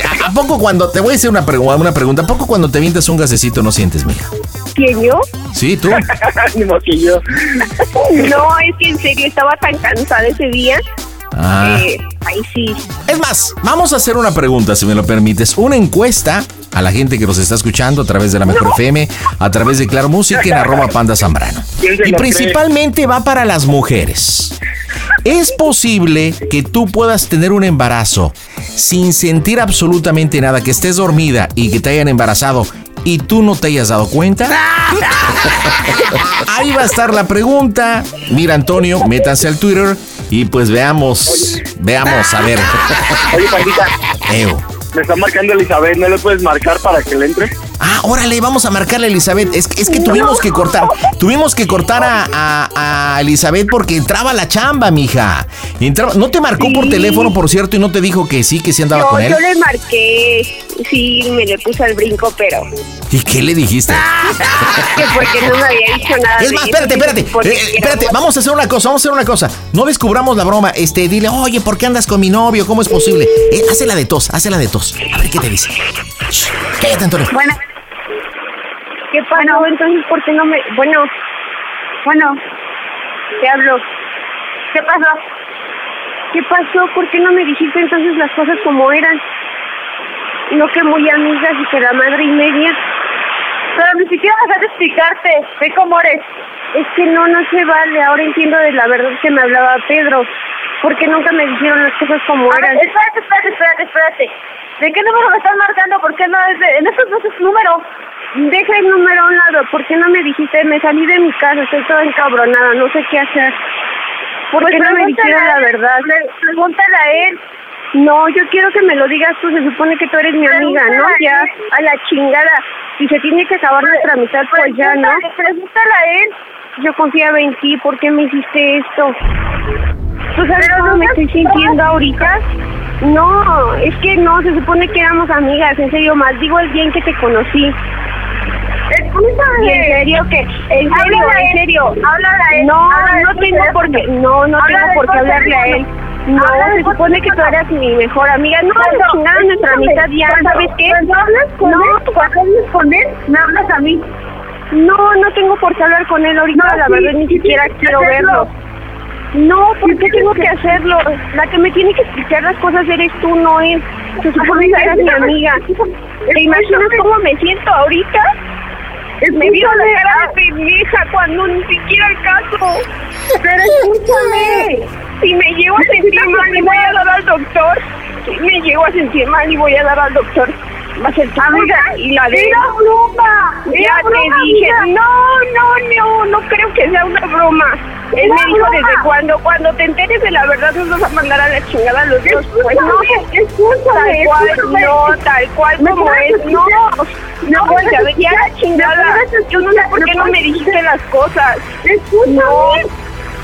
¿A, a poco cuando. Te voy a hacer una, pregu- una pregunta. ¿A poco cuando te vientes un gasecito no sientes, mija? ¿Quién yo? Sí, tú. Ni modo que yo. No, es que en serio estaba tan cansada ese día. Ah. Eh, ahí sí. Es más, vamos a hacer una pregunta, si me lo permites. Una encuesta a la gente que nos está escuchando a través de la Mejor FM, a través de Claro Música en arroba Panda Zambrano. ¿Quién se Y principalmente va para las mujeres. ¿Es posible que tú puedas tener un embarazo sin sentir absolutamente nada, que estés dormida y que te hayan embarazado y tú no te hayas dado cuenta? Ahí va a estar la pregunta. Mira, Antonio, métanse al Twitter y pues veamos, veamos, a ver. Oye, Pandita, Eo. me está marcando Elizabeth, ¿no le puedes marcar para que le entre? Ah, órale, vamos a marcarle a Elizabeth. Es, que- es que tuvimos que cortar, tuvimos que cortar a, a- a Elizabeth porque entraba la chamba, mija. Entraba, no te marcó por teléfono, por cierto, y no te dijo que sí, que sí andaba No, con él. yo le marqué, sí, me le puse al brinco, pero ¿Y qué le dijiste? que porque no me había dicho nada. Es más, espérate, espérate. eh, espérate, vamos a hacer una cosa, vamos a hacer una cosa. No descubramos la broma. Este, dile, oye, ¿por qué andas con mi novio? ¿Cómo es posible? Eh, hazla de tos, hazla de tos. A ver qué te dice. Shh, cállate, Antonio. Bueno, ¿Qué pasó? Entonces, ¿por qué no me...? Bueno, bueno, te hablo. ¿qué pasó? ¿Qué pasó? ¿Por qué no me dijiste entonces las cosas como eran? No que muy amigas y que la madre y media. Pero ni siquiera me dejaste explicarte de cómo eres. Es que no, no se vale. Ahora entiendo de la verdad que me hablaba Pedro. Porque nunca me dijeron las cosas como A ver, eran. espérate, espérate, espérate, espérate. ¿De qué número me estás marcando? ¿Por qué no es de... En estos no es número. Deja el número a un lado. ¿Por qué no me dijiste? Me salí de mi casa. Estoy toda encabronada. No sé qué hacer. ¿Por Pues qué no me dijeron la verdad? pre- Pregúntale a él. No, yo quiero que me lo digas tú. Se supone que tú eres mi amiga, ¿no? Ya, a la chingada. Si se tiene que acabar nuestra amistad, pues ya, ¿no? Pregúntale, a él. Yo confiaba en ti. ¿Por qué me hiciste esto? ¿Tú sabes Pero cómo no me estoy sintiendo ahorita? No, es que no, se supone que éramos amigas, en serio, maldigo el día en que te conocí. Y en serio que, en serio, en serio. No, no tengo por qué, no, no tengo por qué hablarle a él. No, se supone que tú eras mi mejor amiga. No, la chingada nuestra amistad ya, ¿sabes qué? Cuando hablas con No. él, cuando hablas con él, me hablas a mí. No, no tengo por qué hablar con él ahorita, No, la verdad, ni siquiera quiero verlo. No, ¿por qué tengo que que hacerlo? La que me tiene que explicar las cosas eres tú, no él. Se supone que eras mi amiga. ¿Te imaginas cómo me siento ahorita? Me vio la cara de pendeja cuando ni siquiera el caso. Pero escúchame. Si me llego a sentir mal y voy a dar al doctor. Si me llego a sentir mal y voy a dar al doctor. Ser tu Amiga, y la de era broma. Ya Era te broma, dije, amiga. no, no, no, no creo que sea una broma. Él me dijo broma. desde cuando, cuando te enteres de la verdad nos vas a mandar a la chingada a los dos. Pues no, Escúchame, tal cual, escúchame. no, tal cual ¿Me como es, no. No, ¿Me puedes ya, ya chingada. ¿Me puedes Yo no sé por ¿Me qué no me dijiste las cosas. Escúchame. No.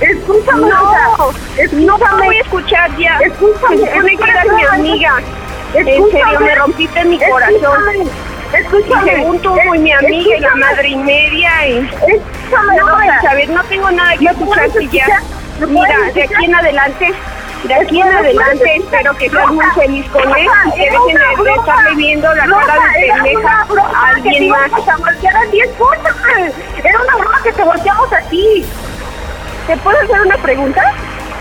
Escúchame. No, Escúchame. no te voy a escuchar ya. Escúchame, supone que eras mi escúchame. amiga. En Escúchame. serio, me rompiste mi corazón. Escúchame. Escúchame. Según tú, muy mi amiga y la Escúchame. madre y media. Y... Escúchame, No. Elizabeth, no tengo nada que ¿Me puedes escucharte ya. Mira, de aquí en adelante, de aquí en ¿Me adelante espero que seas muy feliz con él y que dejen de- estarle viendo la cara de pendeja a alguien más. escúchame. Era una broma que te volteamos a ti. ¿Te puedo hacer una pregunta?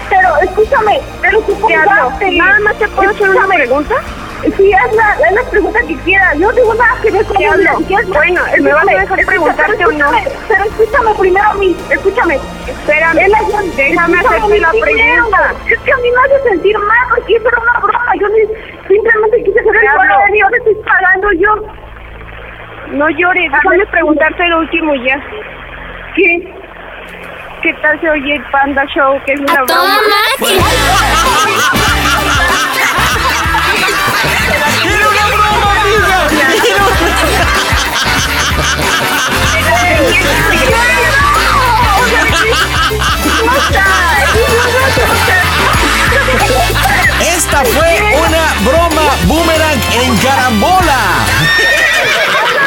Pero escúchame, pero contaste. Nada más te puedo hacer una pregunta. Sí, haz la, haz la pregunta que quieras. Yo no tengo nada que ver con hablo. siquiera- Bueno, ¿me vas a dejar preguntarte o no? Pero escúchame primero a mí, escúchame. Espérame, déjame hacerte la pregunta. Es que a mí me hace sentir mal porque eso era una broma. Yo ni- simplemente quise hacer el favor y ahora estoy pagando yo. No llores, déjame preguntarte lo último ya. ¿Qué? ¿Qué tal se oye el Panda Show? Que es una broma. Esta fue una broma boomerang en carambola.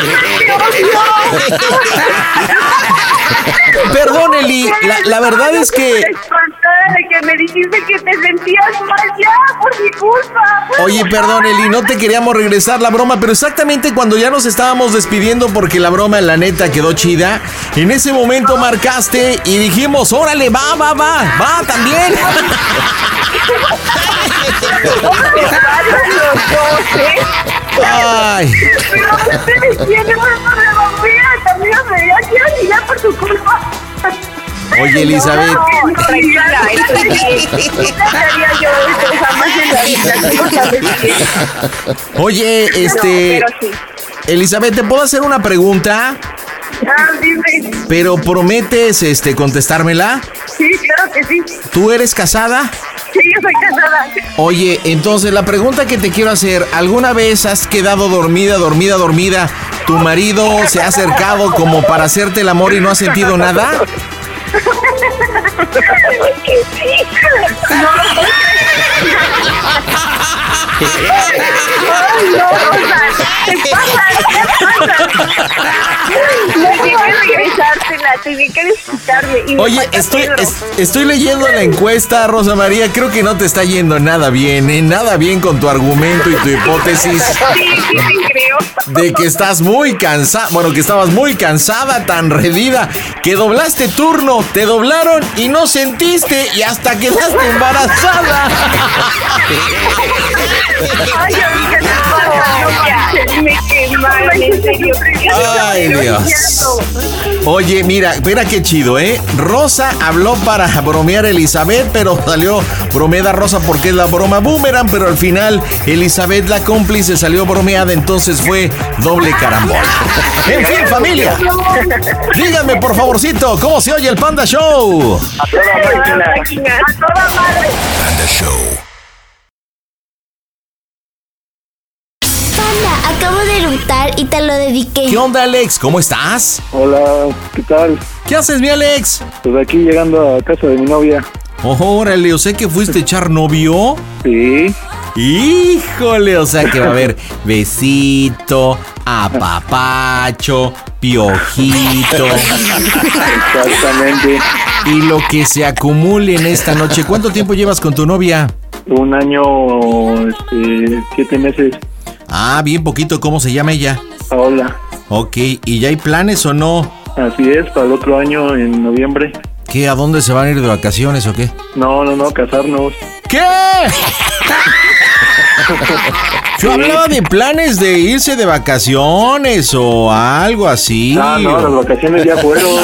Perdón, Eli, la, la verdad es que Descontada de que me dijiste que te sentías mal ya por mi culpa. Oye, perdón, Eli, no te queríamos regresar la broma, pero exactamente cuando ya nos estábamos despidiendo porque la broma, la neta, quedó chida, en ese momento marcaste y dijimos, órale, va, va, va, va también. Ay. Oye, Elizabeth. Oye, este. Elizabeth, ¿te puedo hacer una pregunta? Ah. Pero prometes este contestármela. Sí, claro que sí. ¿Tú eres casada? Sí, yo soy casada. Oye, entonces la pregunta que te quiero hacer, ¿alguna vez has quedado dormida, dormida, dormida? ¿Tu marido se ha acercado como para hacerte el amor y no has sentido nada? sí. No, Oye, estoy, es- estoy leyendo la encuesta, Rosa María. Creo que no te está yendo nada bien, ¿eh? Nada bien con tu argumento y tu hipótesis Sí, sí, te creo. de que estás muy cansada. Bueno, que estabas muy cansada, tan redida, que doblaste turno, te doblaron y no sentiste y hasta quedaste embarazada. Ay, amiga, ¿qué pasa? No manches, me quemaron, en serio. Ay, Pero Dios. Oye, mira, mira qué chido, ¿eh? Rosa habló para bromear a Elizabeth, pero salió bromeada Rosa porque es la broma boomerang, pero al final Elizabeth, la cómplice, salió bromeada, entonces fue doble carambola. En fin, familia, díganme por favorcito, ¿cómo se oye el Panda Show? A toda. Máquina, A toda madre. Panda Show. Panda, acabo de eructar y te lo dediqué. ¿Qué onda, Alex? ¿Cómo estás? Hola, ¿qué tal? ¿Qué haces, mi Alex? Pues aquí llegando a casa de mi novia. Órale, o sea que fuiste a echar novio. Sí. Híjole, o sea que va a haber besito, apapacho, piojito Exactamente. y lo que se acumule en esta noche. ¿Cuánto tiempo llevas con tu novia? Un año, este, siete meses. Ah, bien poquito, ¿cómo se llama ella? Paola. Ok, ¿y ya hay planes o no? Así es, para el otro año, en noviembre. ¿Qué? ¿A dónde se van a ir de vacaciones o qué? No, no, no, casarnos. ¿Qué? Yo hablaba de planes de irse de vacaciones o algo así. Ah, no, las vacaciones ya fueron.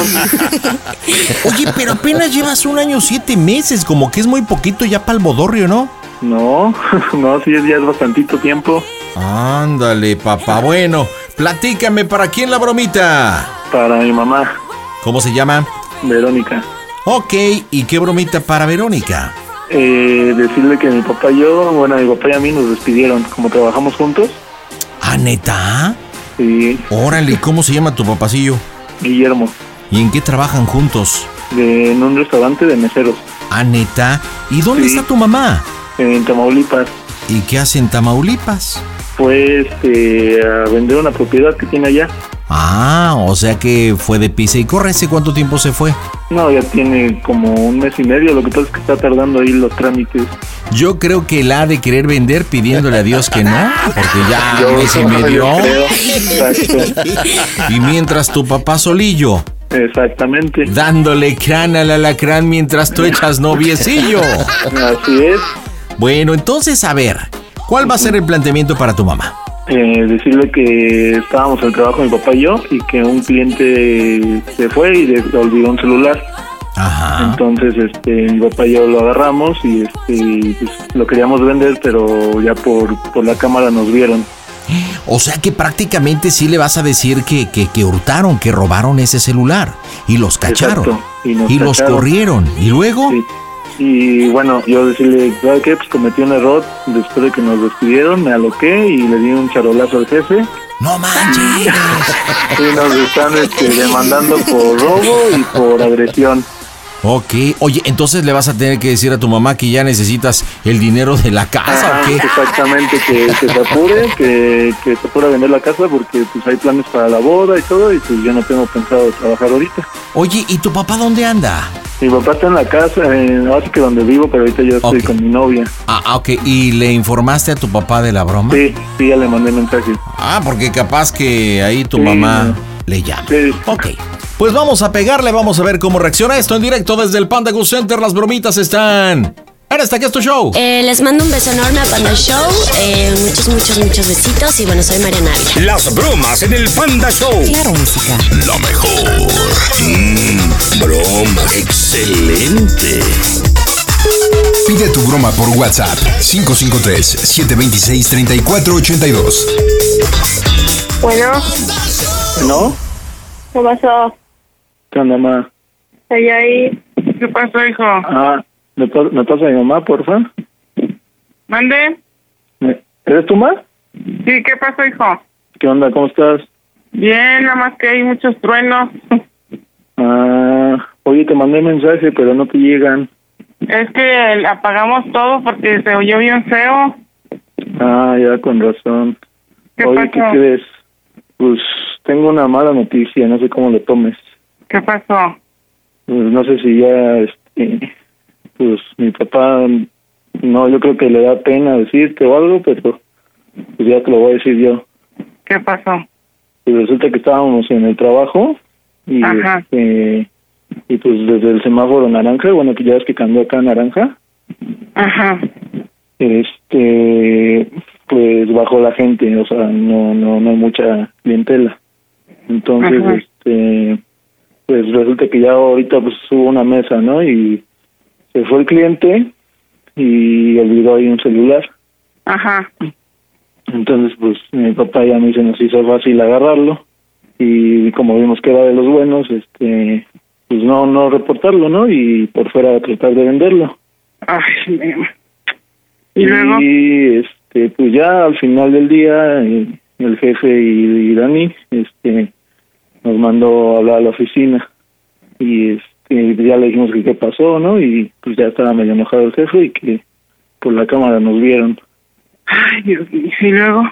Oye, pero apenas llevas un año siete meses, como que es muy poquito ya para el bodorrio, ¿no? No, no, sí, ya es bastantito tiempo. Ándale, papá. Bueno, platícame, ¿para quién la bromita? Para mi mamá, ¿Cómo se llama? Verónica. Ok, ¿y qué bromita para Verónica? Eh, decirle que mi papá y yo, bueno, mi papá y a mí nos despidieron. Como trabajamos juntos, ¿Ah, neta? y Órale, ¿cómo se llama tu papacillo? Guillermo, ¿Y en qué trabajan juntos? de, en un restaurante de meseros, ¿Ah, neta? ¿Y dónde Sí. está tu mamá? en Tamaulipas. ¿Y qué hace en Tamaulipas? Fue este, a vender una propiedad que tiene allá. Ah, o sea que fue de pisa y corre. ¿Hace cuánto tiempo se fue? No, ya tiene como un mes y medio. Lo que pasa es que está tardando ahí los trámites. Yo creo que la ha de querer vender pidiéndole a Dios que no, porque ya Yo- un mes y medio. Y mientras tu papá solillo, Exactamente. dándole crán al alacrán mientras tú echas noviecillo. Así es. Bueno, entonces a ver, ¿cuál va a ser el planteamiento para tu mamá? Eh, decirle que estábamos en el trabajo mi papá y yo y que un cliente se fue y le olvidó un celular. Ajá. Entonces, este, mi papá y yo lo agarramos y este, pues, lo queríamos vender, pero ya por, por la cámara nos vieron. O sea que prácticamente sí le vas a decir que, que, que hurtaron, que robaron ese celular y los cacharon Exacto, y los corrieron. ¿Y luego? Sí. Y bueno, yo decirle, ¿sabes qué? Pues cometí un error después de que nos despidieron, me aloqué y le di un charolazo al jefe. No manches. Y nos están este, demandando por robo y por agresión. Ok, oye, entonces le vas a tener que decir a tu mamá que ya necesitas el dinero de la casa o qué? Exactamente, que, que se apure, que, que se apure a vender la casa porque pues hay planes para la boda y todo y pues yo no tengo pensado trabajar ahorita. Oye, ¿y tu papá dónde anda? Mi papá está en la casa, en, ahora sí que donde vivo, pero ahorita yo estoy con mi novia. Ah, ah, ok, ¿y le informaste a tu papá de la broma? Sí, sí, ya le mandé mensaje. Ah, porque capaz que ahí tu Sí, mamá no. Le llama. Sí. Ok. Pues vamos a pegarle, vamos a ver cómo reacciona esto en directo desde el Panda Go Center. Las bromitas están. Está, que es tu show? Eh, les mando un beso enorme a Panda Show. Eh, muchos, muchos, muchos besitos. Y bueno, soy Mariana Ávila. Las bromas en el Panda Show. Claro, música. Lo mejor. Mm, broma. Excelente. Pide tu broma por WhatsApp 553-726-3482. Bueno, ¿No? ¿qué pasó? ¿Qué onda, mamá? Allá ahí. ¿Qué pasó, hijo? Ah, ¿me, pa- me pasa a mi mamá, porfa? ¿Mande? ¿Me- ¿Eres tú, ma? Sí, ¿qué pasó, hijo? ¿Qué onda? ¿Cómo estás? Bien, nada más que hay muchos truenos. Ah, oye, te mandé mensaje, pero no te llegan. Es que apagamos todo porque se oyó bien feo. Ah, ya, con razón. ¿Qué Oye, ¿qué pasó? crees? Pues tengo una mala noticia, no sé cómo lo tomes. ¿Qué pasó? Pues no sé si ya, este, pues mi papá, no, yo creo que le da pena decirte o algo, pero pues ya te lo voy a decir yo. ¿Qué pasó? Pues resulta que estábamos en el trabajo y, Ajá. este, y pues desde el semáforo naranja, bueno, que ya ves que cambió acá a naranja, Ajá. este, pues bajó la gente, o sea, no, no, no hay mucha clientela. Entonces, Ajá. este, pues resulta que ya ahorita pues hubo una mesa, ¿no? Y se fue el cliente y olvidó ahí un celular. Ajá. Entonces, pues mi papá ya me dice, nos hizo fácil agarrarlo y como vimos que era de los buenos, este, pues no, no reportarlo, ¿no? Y por fuera tratar de venderlo. Ay, nena. ¿Y luego? Este, pues ya al final del día, eh, el jefe y, y Dani, este, nos mandó a hablar a la oficina y este, ya le dijimos que qué pasó, ¿no? Y pues ya estaba medio enojado el jefe y que por la cámara nos vieron Ay, Dios mío. ¿Y luego?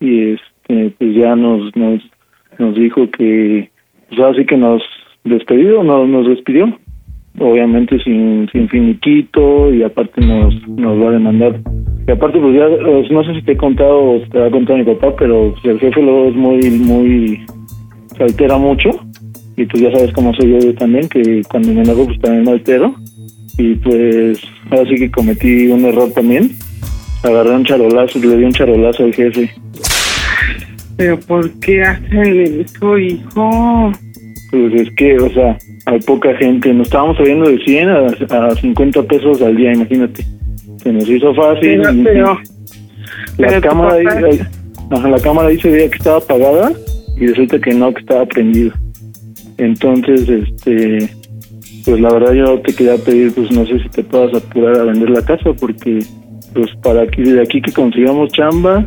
y este, pues ya nos, nos, nos dijo que, pues así que nos despedió, nos, nos despidió obviamente sin, sin finiquito y aparte nos, nos va a demandar. Y aparte pues ya, eh, no sé si te he contado o te ha contado mi papá, pero el jefe luego es muy, muy, se altera mucho y pues ya sabes cómo soy yo también, que cuando me enojo pues también me altero y pues ahora sí que cometí un error también. Agarré un charolazo, le di un charolazo al jefe. ¿Pero por qué hacen eso, hijo? Pues es que, o sea, hay poca gente. Nos estábamos saliendo de 100 a, a 50 pesos al día, imagínate. Se nos hizo fácil. Pero, pero, la pero cámara ajá, la cámara ahí se veía que estaba apagada y resulta que no, que estaba prendida. Entonces, este, pues la verdad yo te quería pedir, pues no sé si te puedas apurar a vender la casa porque, pues para aquí, de aquí que consigamos chamba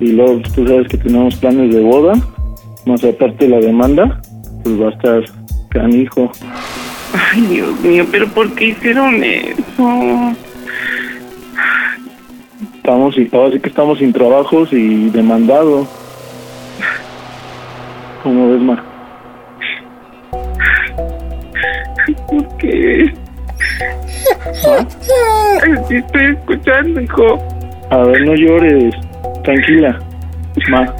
y luego pues, tú sabes que tenemos planes de boda, más aparte la demanda, pues va a estar canijo. Ay, Dios mío, pero ¿por qué hicieron eso? Estamos, y ahora sí que estamos sin trabajos y demandado. ¿Cómo ves, Ma? ¿Por qué? Ay, sí estoy escuchando, hijo. A ver, no llores. Tranquila. Ma,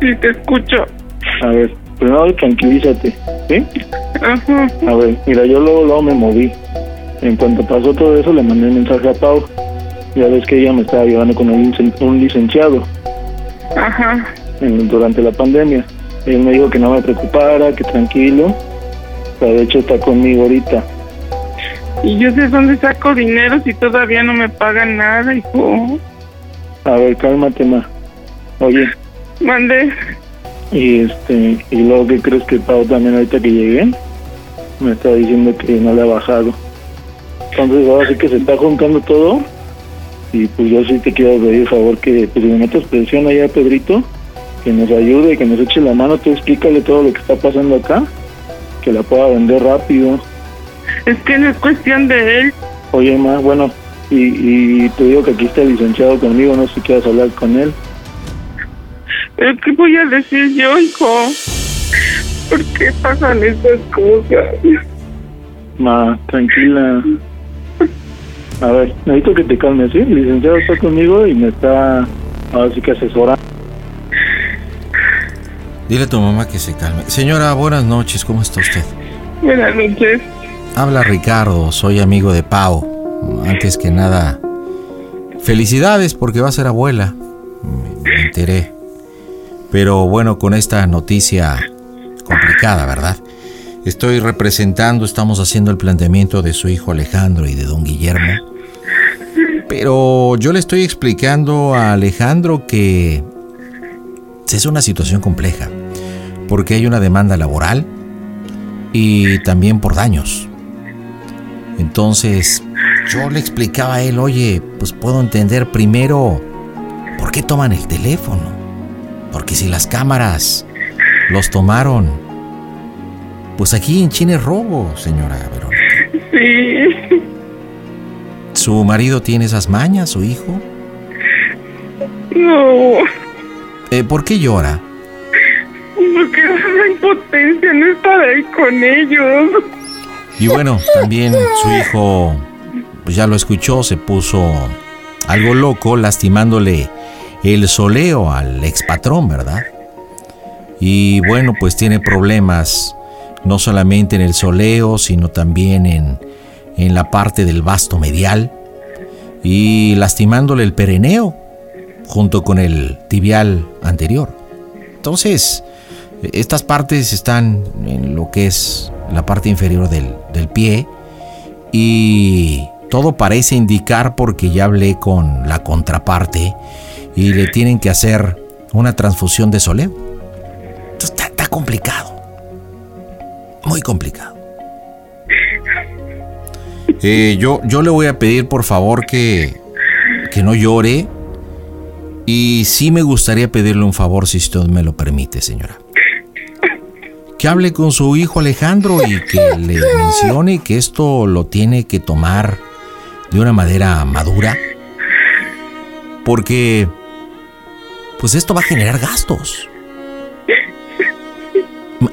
Sí, te escucho. a ver, primero tranquilízate, ¿sí? Ajá. A ver, mira, yo luego, luego me moví. En cuanto pasó todo eso, le mandé un mensaje a Pau. Ya ves que ella me estaba llevando con un, licen- un licenciado Ajá. en- durante la pandemia. Él me dijo que no me preocupara, que tranquilo. O sea, de hecho está conmigo ahorita. ¿Y yo de dónde saco dinero si todavía no me pagan nada, hijo? A ver, cálmate, ma. Oye, Mande. y este, y luego, ¿qué crees que Pau también ahorita que llegué? Me está diciendo que no le ha bajado. Entonces ahora sí que se está juntando todo. Y pues yo sí te quiero pedir favor que pues le metas presión allá a Pedrito, que nos ayude, que nos eche la mano, tú explícale todo lo que está pasando acá, que la pueda vender rápido. Es que no es cuestión de él. Oye, ma, bueno, y, y te digo que aquí está el licenciado conmigo, no sé si quieres hablar con él. ¿Pero qué voy a decir yo, hijo? ¿Por qué pasan estas cosas? Ma, tranquila. A ver, necesito que te calmes, ¿sí? El licenciado está conmigo y me está, ahora sí que asesorando. Dile a tu mamá que se calme. Señora, buenas noches, ¿cómo está usted? Buenas noches. Habla Ricardo, soy amigo de Pau. Antes que nada, felicidades porque va a ser abuela. Me, me enteré. Pero bueno, con esta noticia complicada, ¿verdad? Estoy representando, estamos haciendo el planteamiento de su hijo Alejandro y de don Guillermo. Pero yo le estoy explicando a Alejandro que es una situación compleja, porque hay una demanda laboral y también por daños. Entonces, yo le explicaba a él, oye, pues puedo entender primero por qué toman el teléfono. Porque si las cámaras los tomaron, pues aquí en China es robo, señora Verónica. Sí. ¿Su marido tiene esas mañas, su hijo? No. Eh, ¿Por qué llora? Porque la impotencia no estar ahí con ellos. Y bueno, también su hijo, pues ya lo escuchó, se puso algo loco, lastimándole el soleo al expatrón, ¿verdad? Y bueno, pues tiene problemas no solamente en el soleo, sino también en, en la parte del vasto medial y lastimándole el pereneo junto con el tibial anterior. Entonces, estas partes están en lo que es la parte inferior del, del pie y todo parece indicar porque ya hablé con la contraparte y le tienen que hacer una transfusión de soleo. Entonces, está, está complicado. Muy complicado. Eh, yo, yo le voy a pedir por favor que, que no llore. Y sí me gustaría pedirle un favor si usted me lo permite, señora. Que hable con su hijo Alejandro y que le mencione que esto lo tiene que tomar de una manera madura. Porque, pues esto va a generar gastos.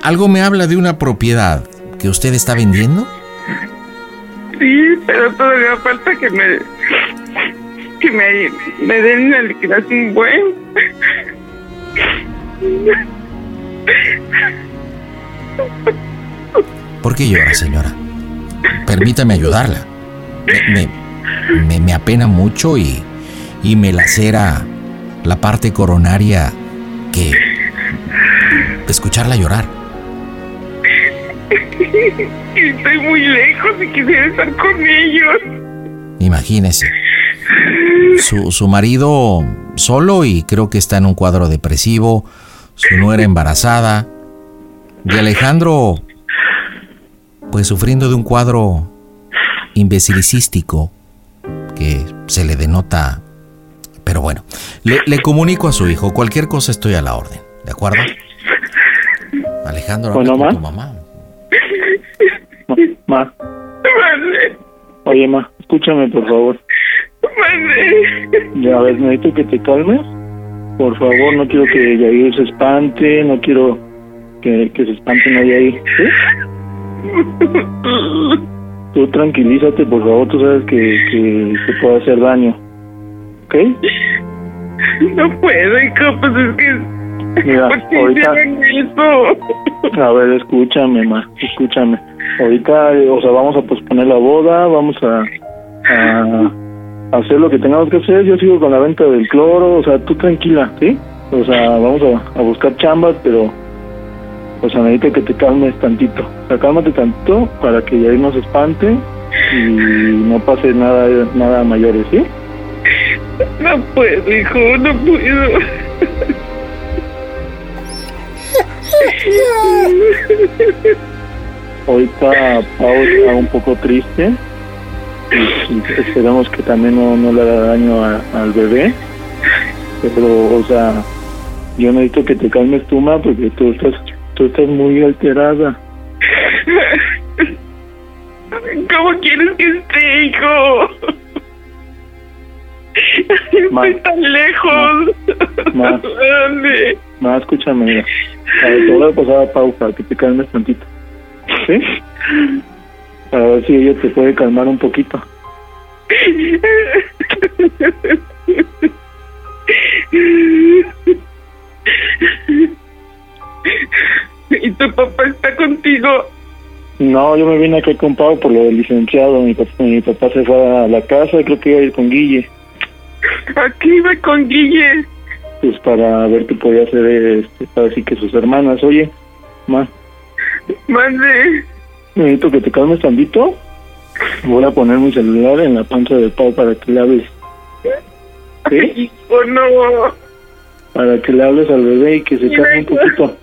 Algo me habla de una propiedad que usted está vendiendo. Sí, pero todavía falta que me que me, me den una liquidación buena. ¿Por qué llora, señora? Permítame ayudarla. Me, me, apena mucho y, y me lacera la parte coronaria que escucharla llorar. Estoy muy lejos y quisiera estar con ellos. Imagínese. Su, su marido solo y creo que está en un cuadro depresivo. Su nuera embarazada. Y Alejandro, pues sufriendo de un cuadro imbecilicístico que se le denota. Pero bueno, le, le comunico a su hijo. Cualquier cosa estoy a la orden. ¿De acuerdo? Alejandro, habla con tu mamá. Ma, ma. Oye, ma, escúchame, por favor. Ya, a ver, necesito que te calmes. Por favor, no quiero que Yair se espante, no quiero que, que se espante nadie ahí. ¿sí? Tú tranquilízate, por favor, tú sabes que, que se puede hacer daño. ¿Ok? No puedo, hijo, pues es que. Mira, ¿Por qué ahorita-? A ver, escúchame, ma, escúchame. Ahorita, eh, o sea, vamos a posponer la boda, vamos a, a hacer lo que tengamos que hacer. Yo sigo con la venta del cloro, o sea, tú tranquila, ¿sí? O sea, vamos a, a buscar chambas, pero, o sea, necesito que te calmes tantito. O sea, cálmate tantito para que ya no se espante y no pase nada, nada mayores, ¿sí? No puedo, hijo, no puedo. Ahorita Pau está un poco triste. Y, esperamos que también no, no le haga daño a- al bebé. Pero, o sea, yo necesito que te calmes tú, ma, porque tú estás, tú estás muy alterada. ¿Cómo quieres que esté, hijo? Ma. Estoy tan lejos. Ma. ¿Dónde? No, escúchame, mira. A ver, te voy a pasar a Pau para que te calmes tantito. ¿Sí? A ver si ella te puede calmar un poquito. ¿Y tu papá está contigo? No, yo me vine aquí con Pau por lo del licenciado. Mi papá, mi papá se fue a la casa, creo que iba a ir con Guille. Aquí iba con Guille. Pues para ver qué podía hacer, este, para decir que sus hermanas. Oye, ma, Mande. necesito que te calmes tantito. Voy a poner mi celular en la panza de Pau para que le hables. ¿Sí? Hijo, no. Para que le hables al bebé y que se calme un poquito.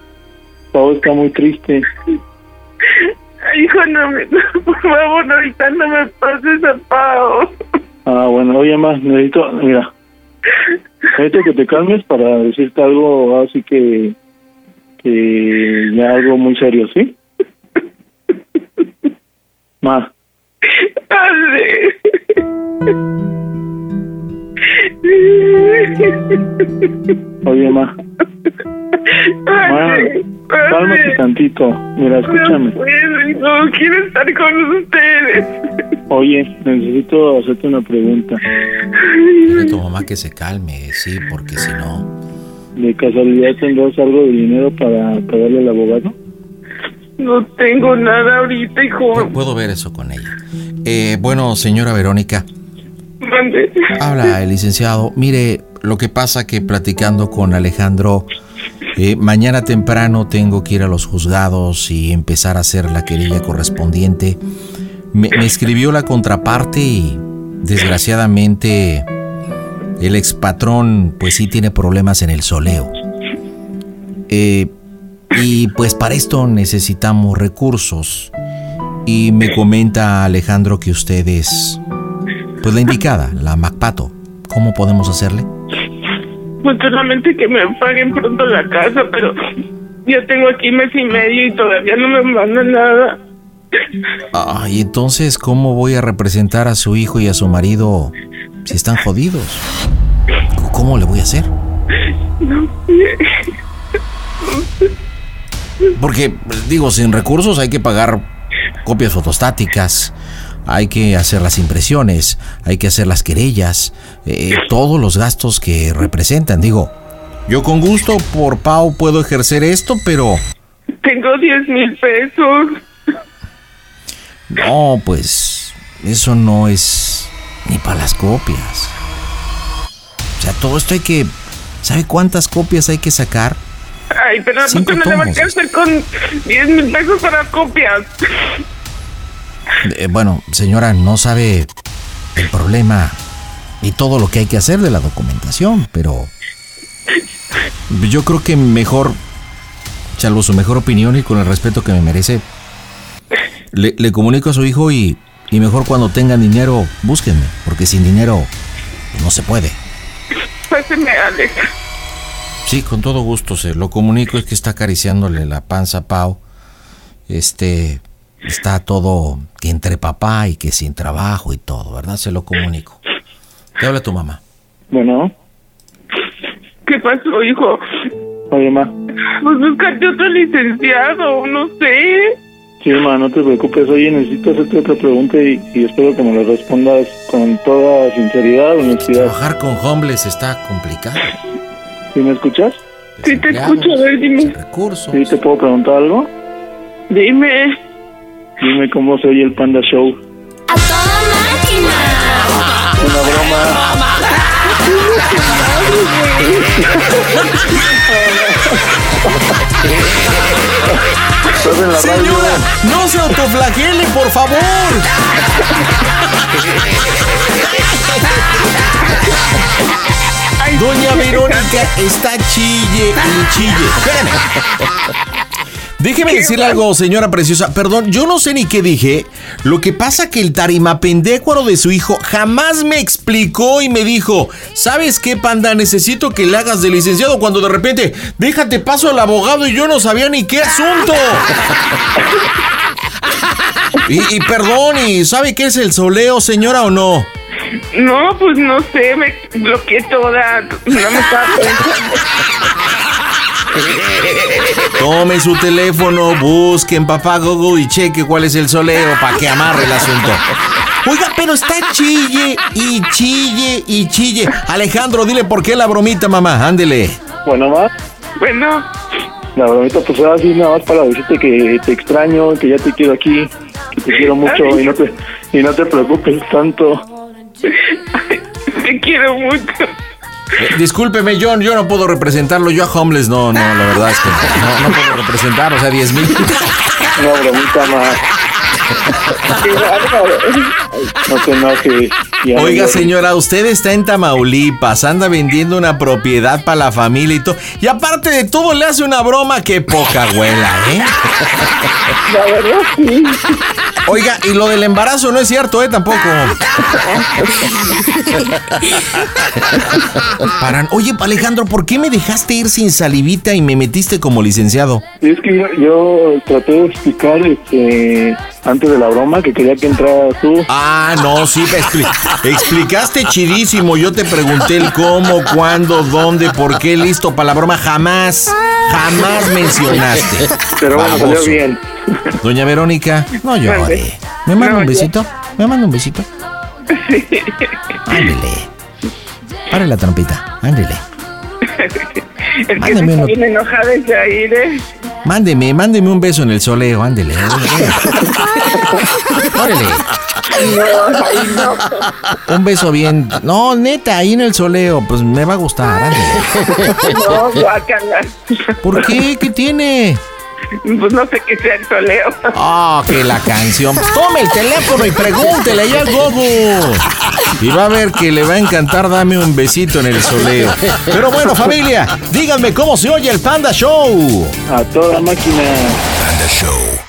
Pau está muy triste. Ay, Hijo, no me... Por favor, ahorita no me pases a Pau. Ah, bueno, oye, más, necesito, mira, necesito que te calmes para decirte algo así que, que ya algo muy serio, ¿sí? Padre. oye, ma, ma, cálmate tantito. Mira, escúchame. No puedo, quiero estar con ustedes. Oye, necesito hacerte una pregunta. Dile a tu mamá que se calme, sí, porque si no... ¿De casualidad tendrás algo de dinero para pagarle al abogado? No tengo nada ahorita, hijo. Puedo ver eso con ella. Eh, bueno, señora Verónica, Habla el licenciado. Mire, lo que pasa que platicando con Alejandro, eh, mañana temprano tengo que ir a los juzgados y empezar a hacer la querella correspondiente. Me, escribió la contraparte y desgraciadamente el expatrón pues sí tiene problemas en el soleo. Eh, y pues para esto necesitamos recursos. Y me comenta Alejandro que usted es pues la indicada, la Macpato. ¿Cómo podemos hacerle? Pues solamente que me paguen pronto la casa, pero ya tengo aquí mes y medio y todavía no me mandan nada. Ah, y entonces, ¿cómo voy a representar a su hijo y a su marido si están jodidos? ¿Cómo le voy a hacer? No Porque, digo, sin recursos hay que pagar copias fotostáticas, hay que hacer las impresiones, hay que hacer las querellas, eh, todos los gastos que representan. Digo, yo con gusto por Pau puedo ejercer esto, pero Tengo 10 mil pesos. no, pues eso no es ni para las copias. O sea, todo esto hay que... ¿Sabe cuántas copias hay que sacar? Ay, pero ¿a Cinco poco no le va a alcanzar con 10 mil pesos para copias? Eh, bueno, señora, no sabe el problema y todo lo que hay que hacer de la documentación, pero yo creo que mejor, salvo su mejor opinión y con el respeto que me merece, le, le comunico a su hijo y, y mejor cuando tengan dinero, búsquenme, porque sin dinero no se puede. Páseme, Alex. Sí, con todo gusto se lo comunico, es que está acariciándole la panza a Pau. Este, está todo que entre papá y que sin trabajo y todo, ¿verdad? Se lo comunico. ¿Qué habla tu mamá? Bueno, ¿Qué pasó, hijo? oye, ma, Pues búscate otro licenciado, no sé. sí, ma, no te preocupes. Oye, necesito hacerte otra pregunta y, y espero que me la respondas con toda sinceridad, honestidad. Trabajar con homeless está complicado. ¿Sí me escuchas? Sí, te escucho, a ver, dime. Recursos. ¿Sí te puedo preguntar algo? Dime. Dime cómo se oye el Panda Show. ¡A toda máquina! Una broma. Radio. no se autoflagele, por favor. Doña Verónica está chille y chille. Espérame. Déjeme decirle algo, señora preciosa. Perdón, yo no sé ni qué dije. Lo que pasa que el tarimapendécuaro de su hijo jamás me explicó y me dijo, ¿sabes qué, panda? Necesito que le hagas de licenciado cuando de repente, déjate paso al abogado y yo no sabía ni qué asunto. Y, y perdón, ¿y sabe qué es el soleo, señora, o no? No, pues no sé, me bloqueé toda. No me estaba pensando. Tome su teléfono, busque en papá Google y cheque cuál es el soleo para que amarre el asunto. Oiga, pero está chille y chille y chille. Alejandro, dile por qué la bromita, mamá. Ándele. Bueno, más. Bueno, La bromita, pues ahora sí, nada más para decirte que te extraño, que ya te quiero aquí, que te quiero mucho y no te, y no te preocupes tanto. te quiero mucho. Eh, discúlpeme, John, yo no puedo representarlo. Yo a Homeless no, no, la verdad es que no, no puedo representar, o sea, 10 mil. Una bromita más. No te enojes. ya Oiga, señora, usted está en Tamaulipas, anda vendiendo una propiedad para la familia y todo. Y aparte de todo, le hace una broma que poca huela, ¿eh? La verdad, sí. Oiga, y lo del embarazo no es cierto, ¿eh? Tampoco. Paran. Oye, Alejandro, ¿por qué me dejaste ir sin salivita y me metiste como licenciado? Es que yo, yo traté de explicar este, antes de la broma que quería que entraras tú. Ah, no, sí, expli- explicaste chidísimo. Yo te pregunté el cómo, cuándo, dónde, por qué, listo para la broma. Jamás, jamás mencionaste. Pero bueno, salió bien. Doña Verónica, no llore. ¿Me manda un besito? ¿Me manda un besito? Ándele. Pare la trompita, ándele. Es que Mándeme está uno. bien enojada ese aire. Mándeme, mándeme un beso en el soleo, ándele. ándele. Órale. No, ay, no. Un beso bien. No, neta, ahí en el soleo, pues me va a gustar, ándele. No, guácala. ¿Por qué? ¿Qué tiene? Pues no sé qué sea el soleo. Ah, que la canción. Tome el teléfono y pregúntele ya al Gogo. Y va a ver que le va a encantar dame un besito en el soleo. Pero bueno, familia, díganme cómo se oye el Panda Show. A toda máquina. Panda Show.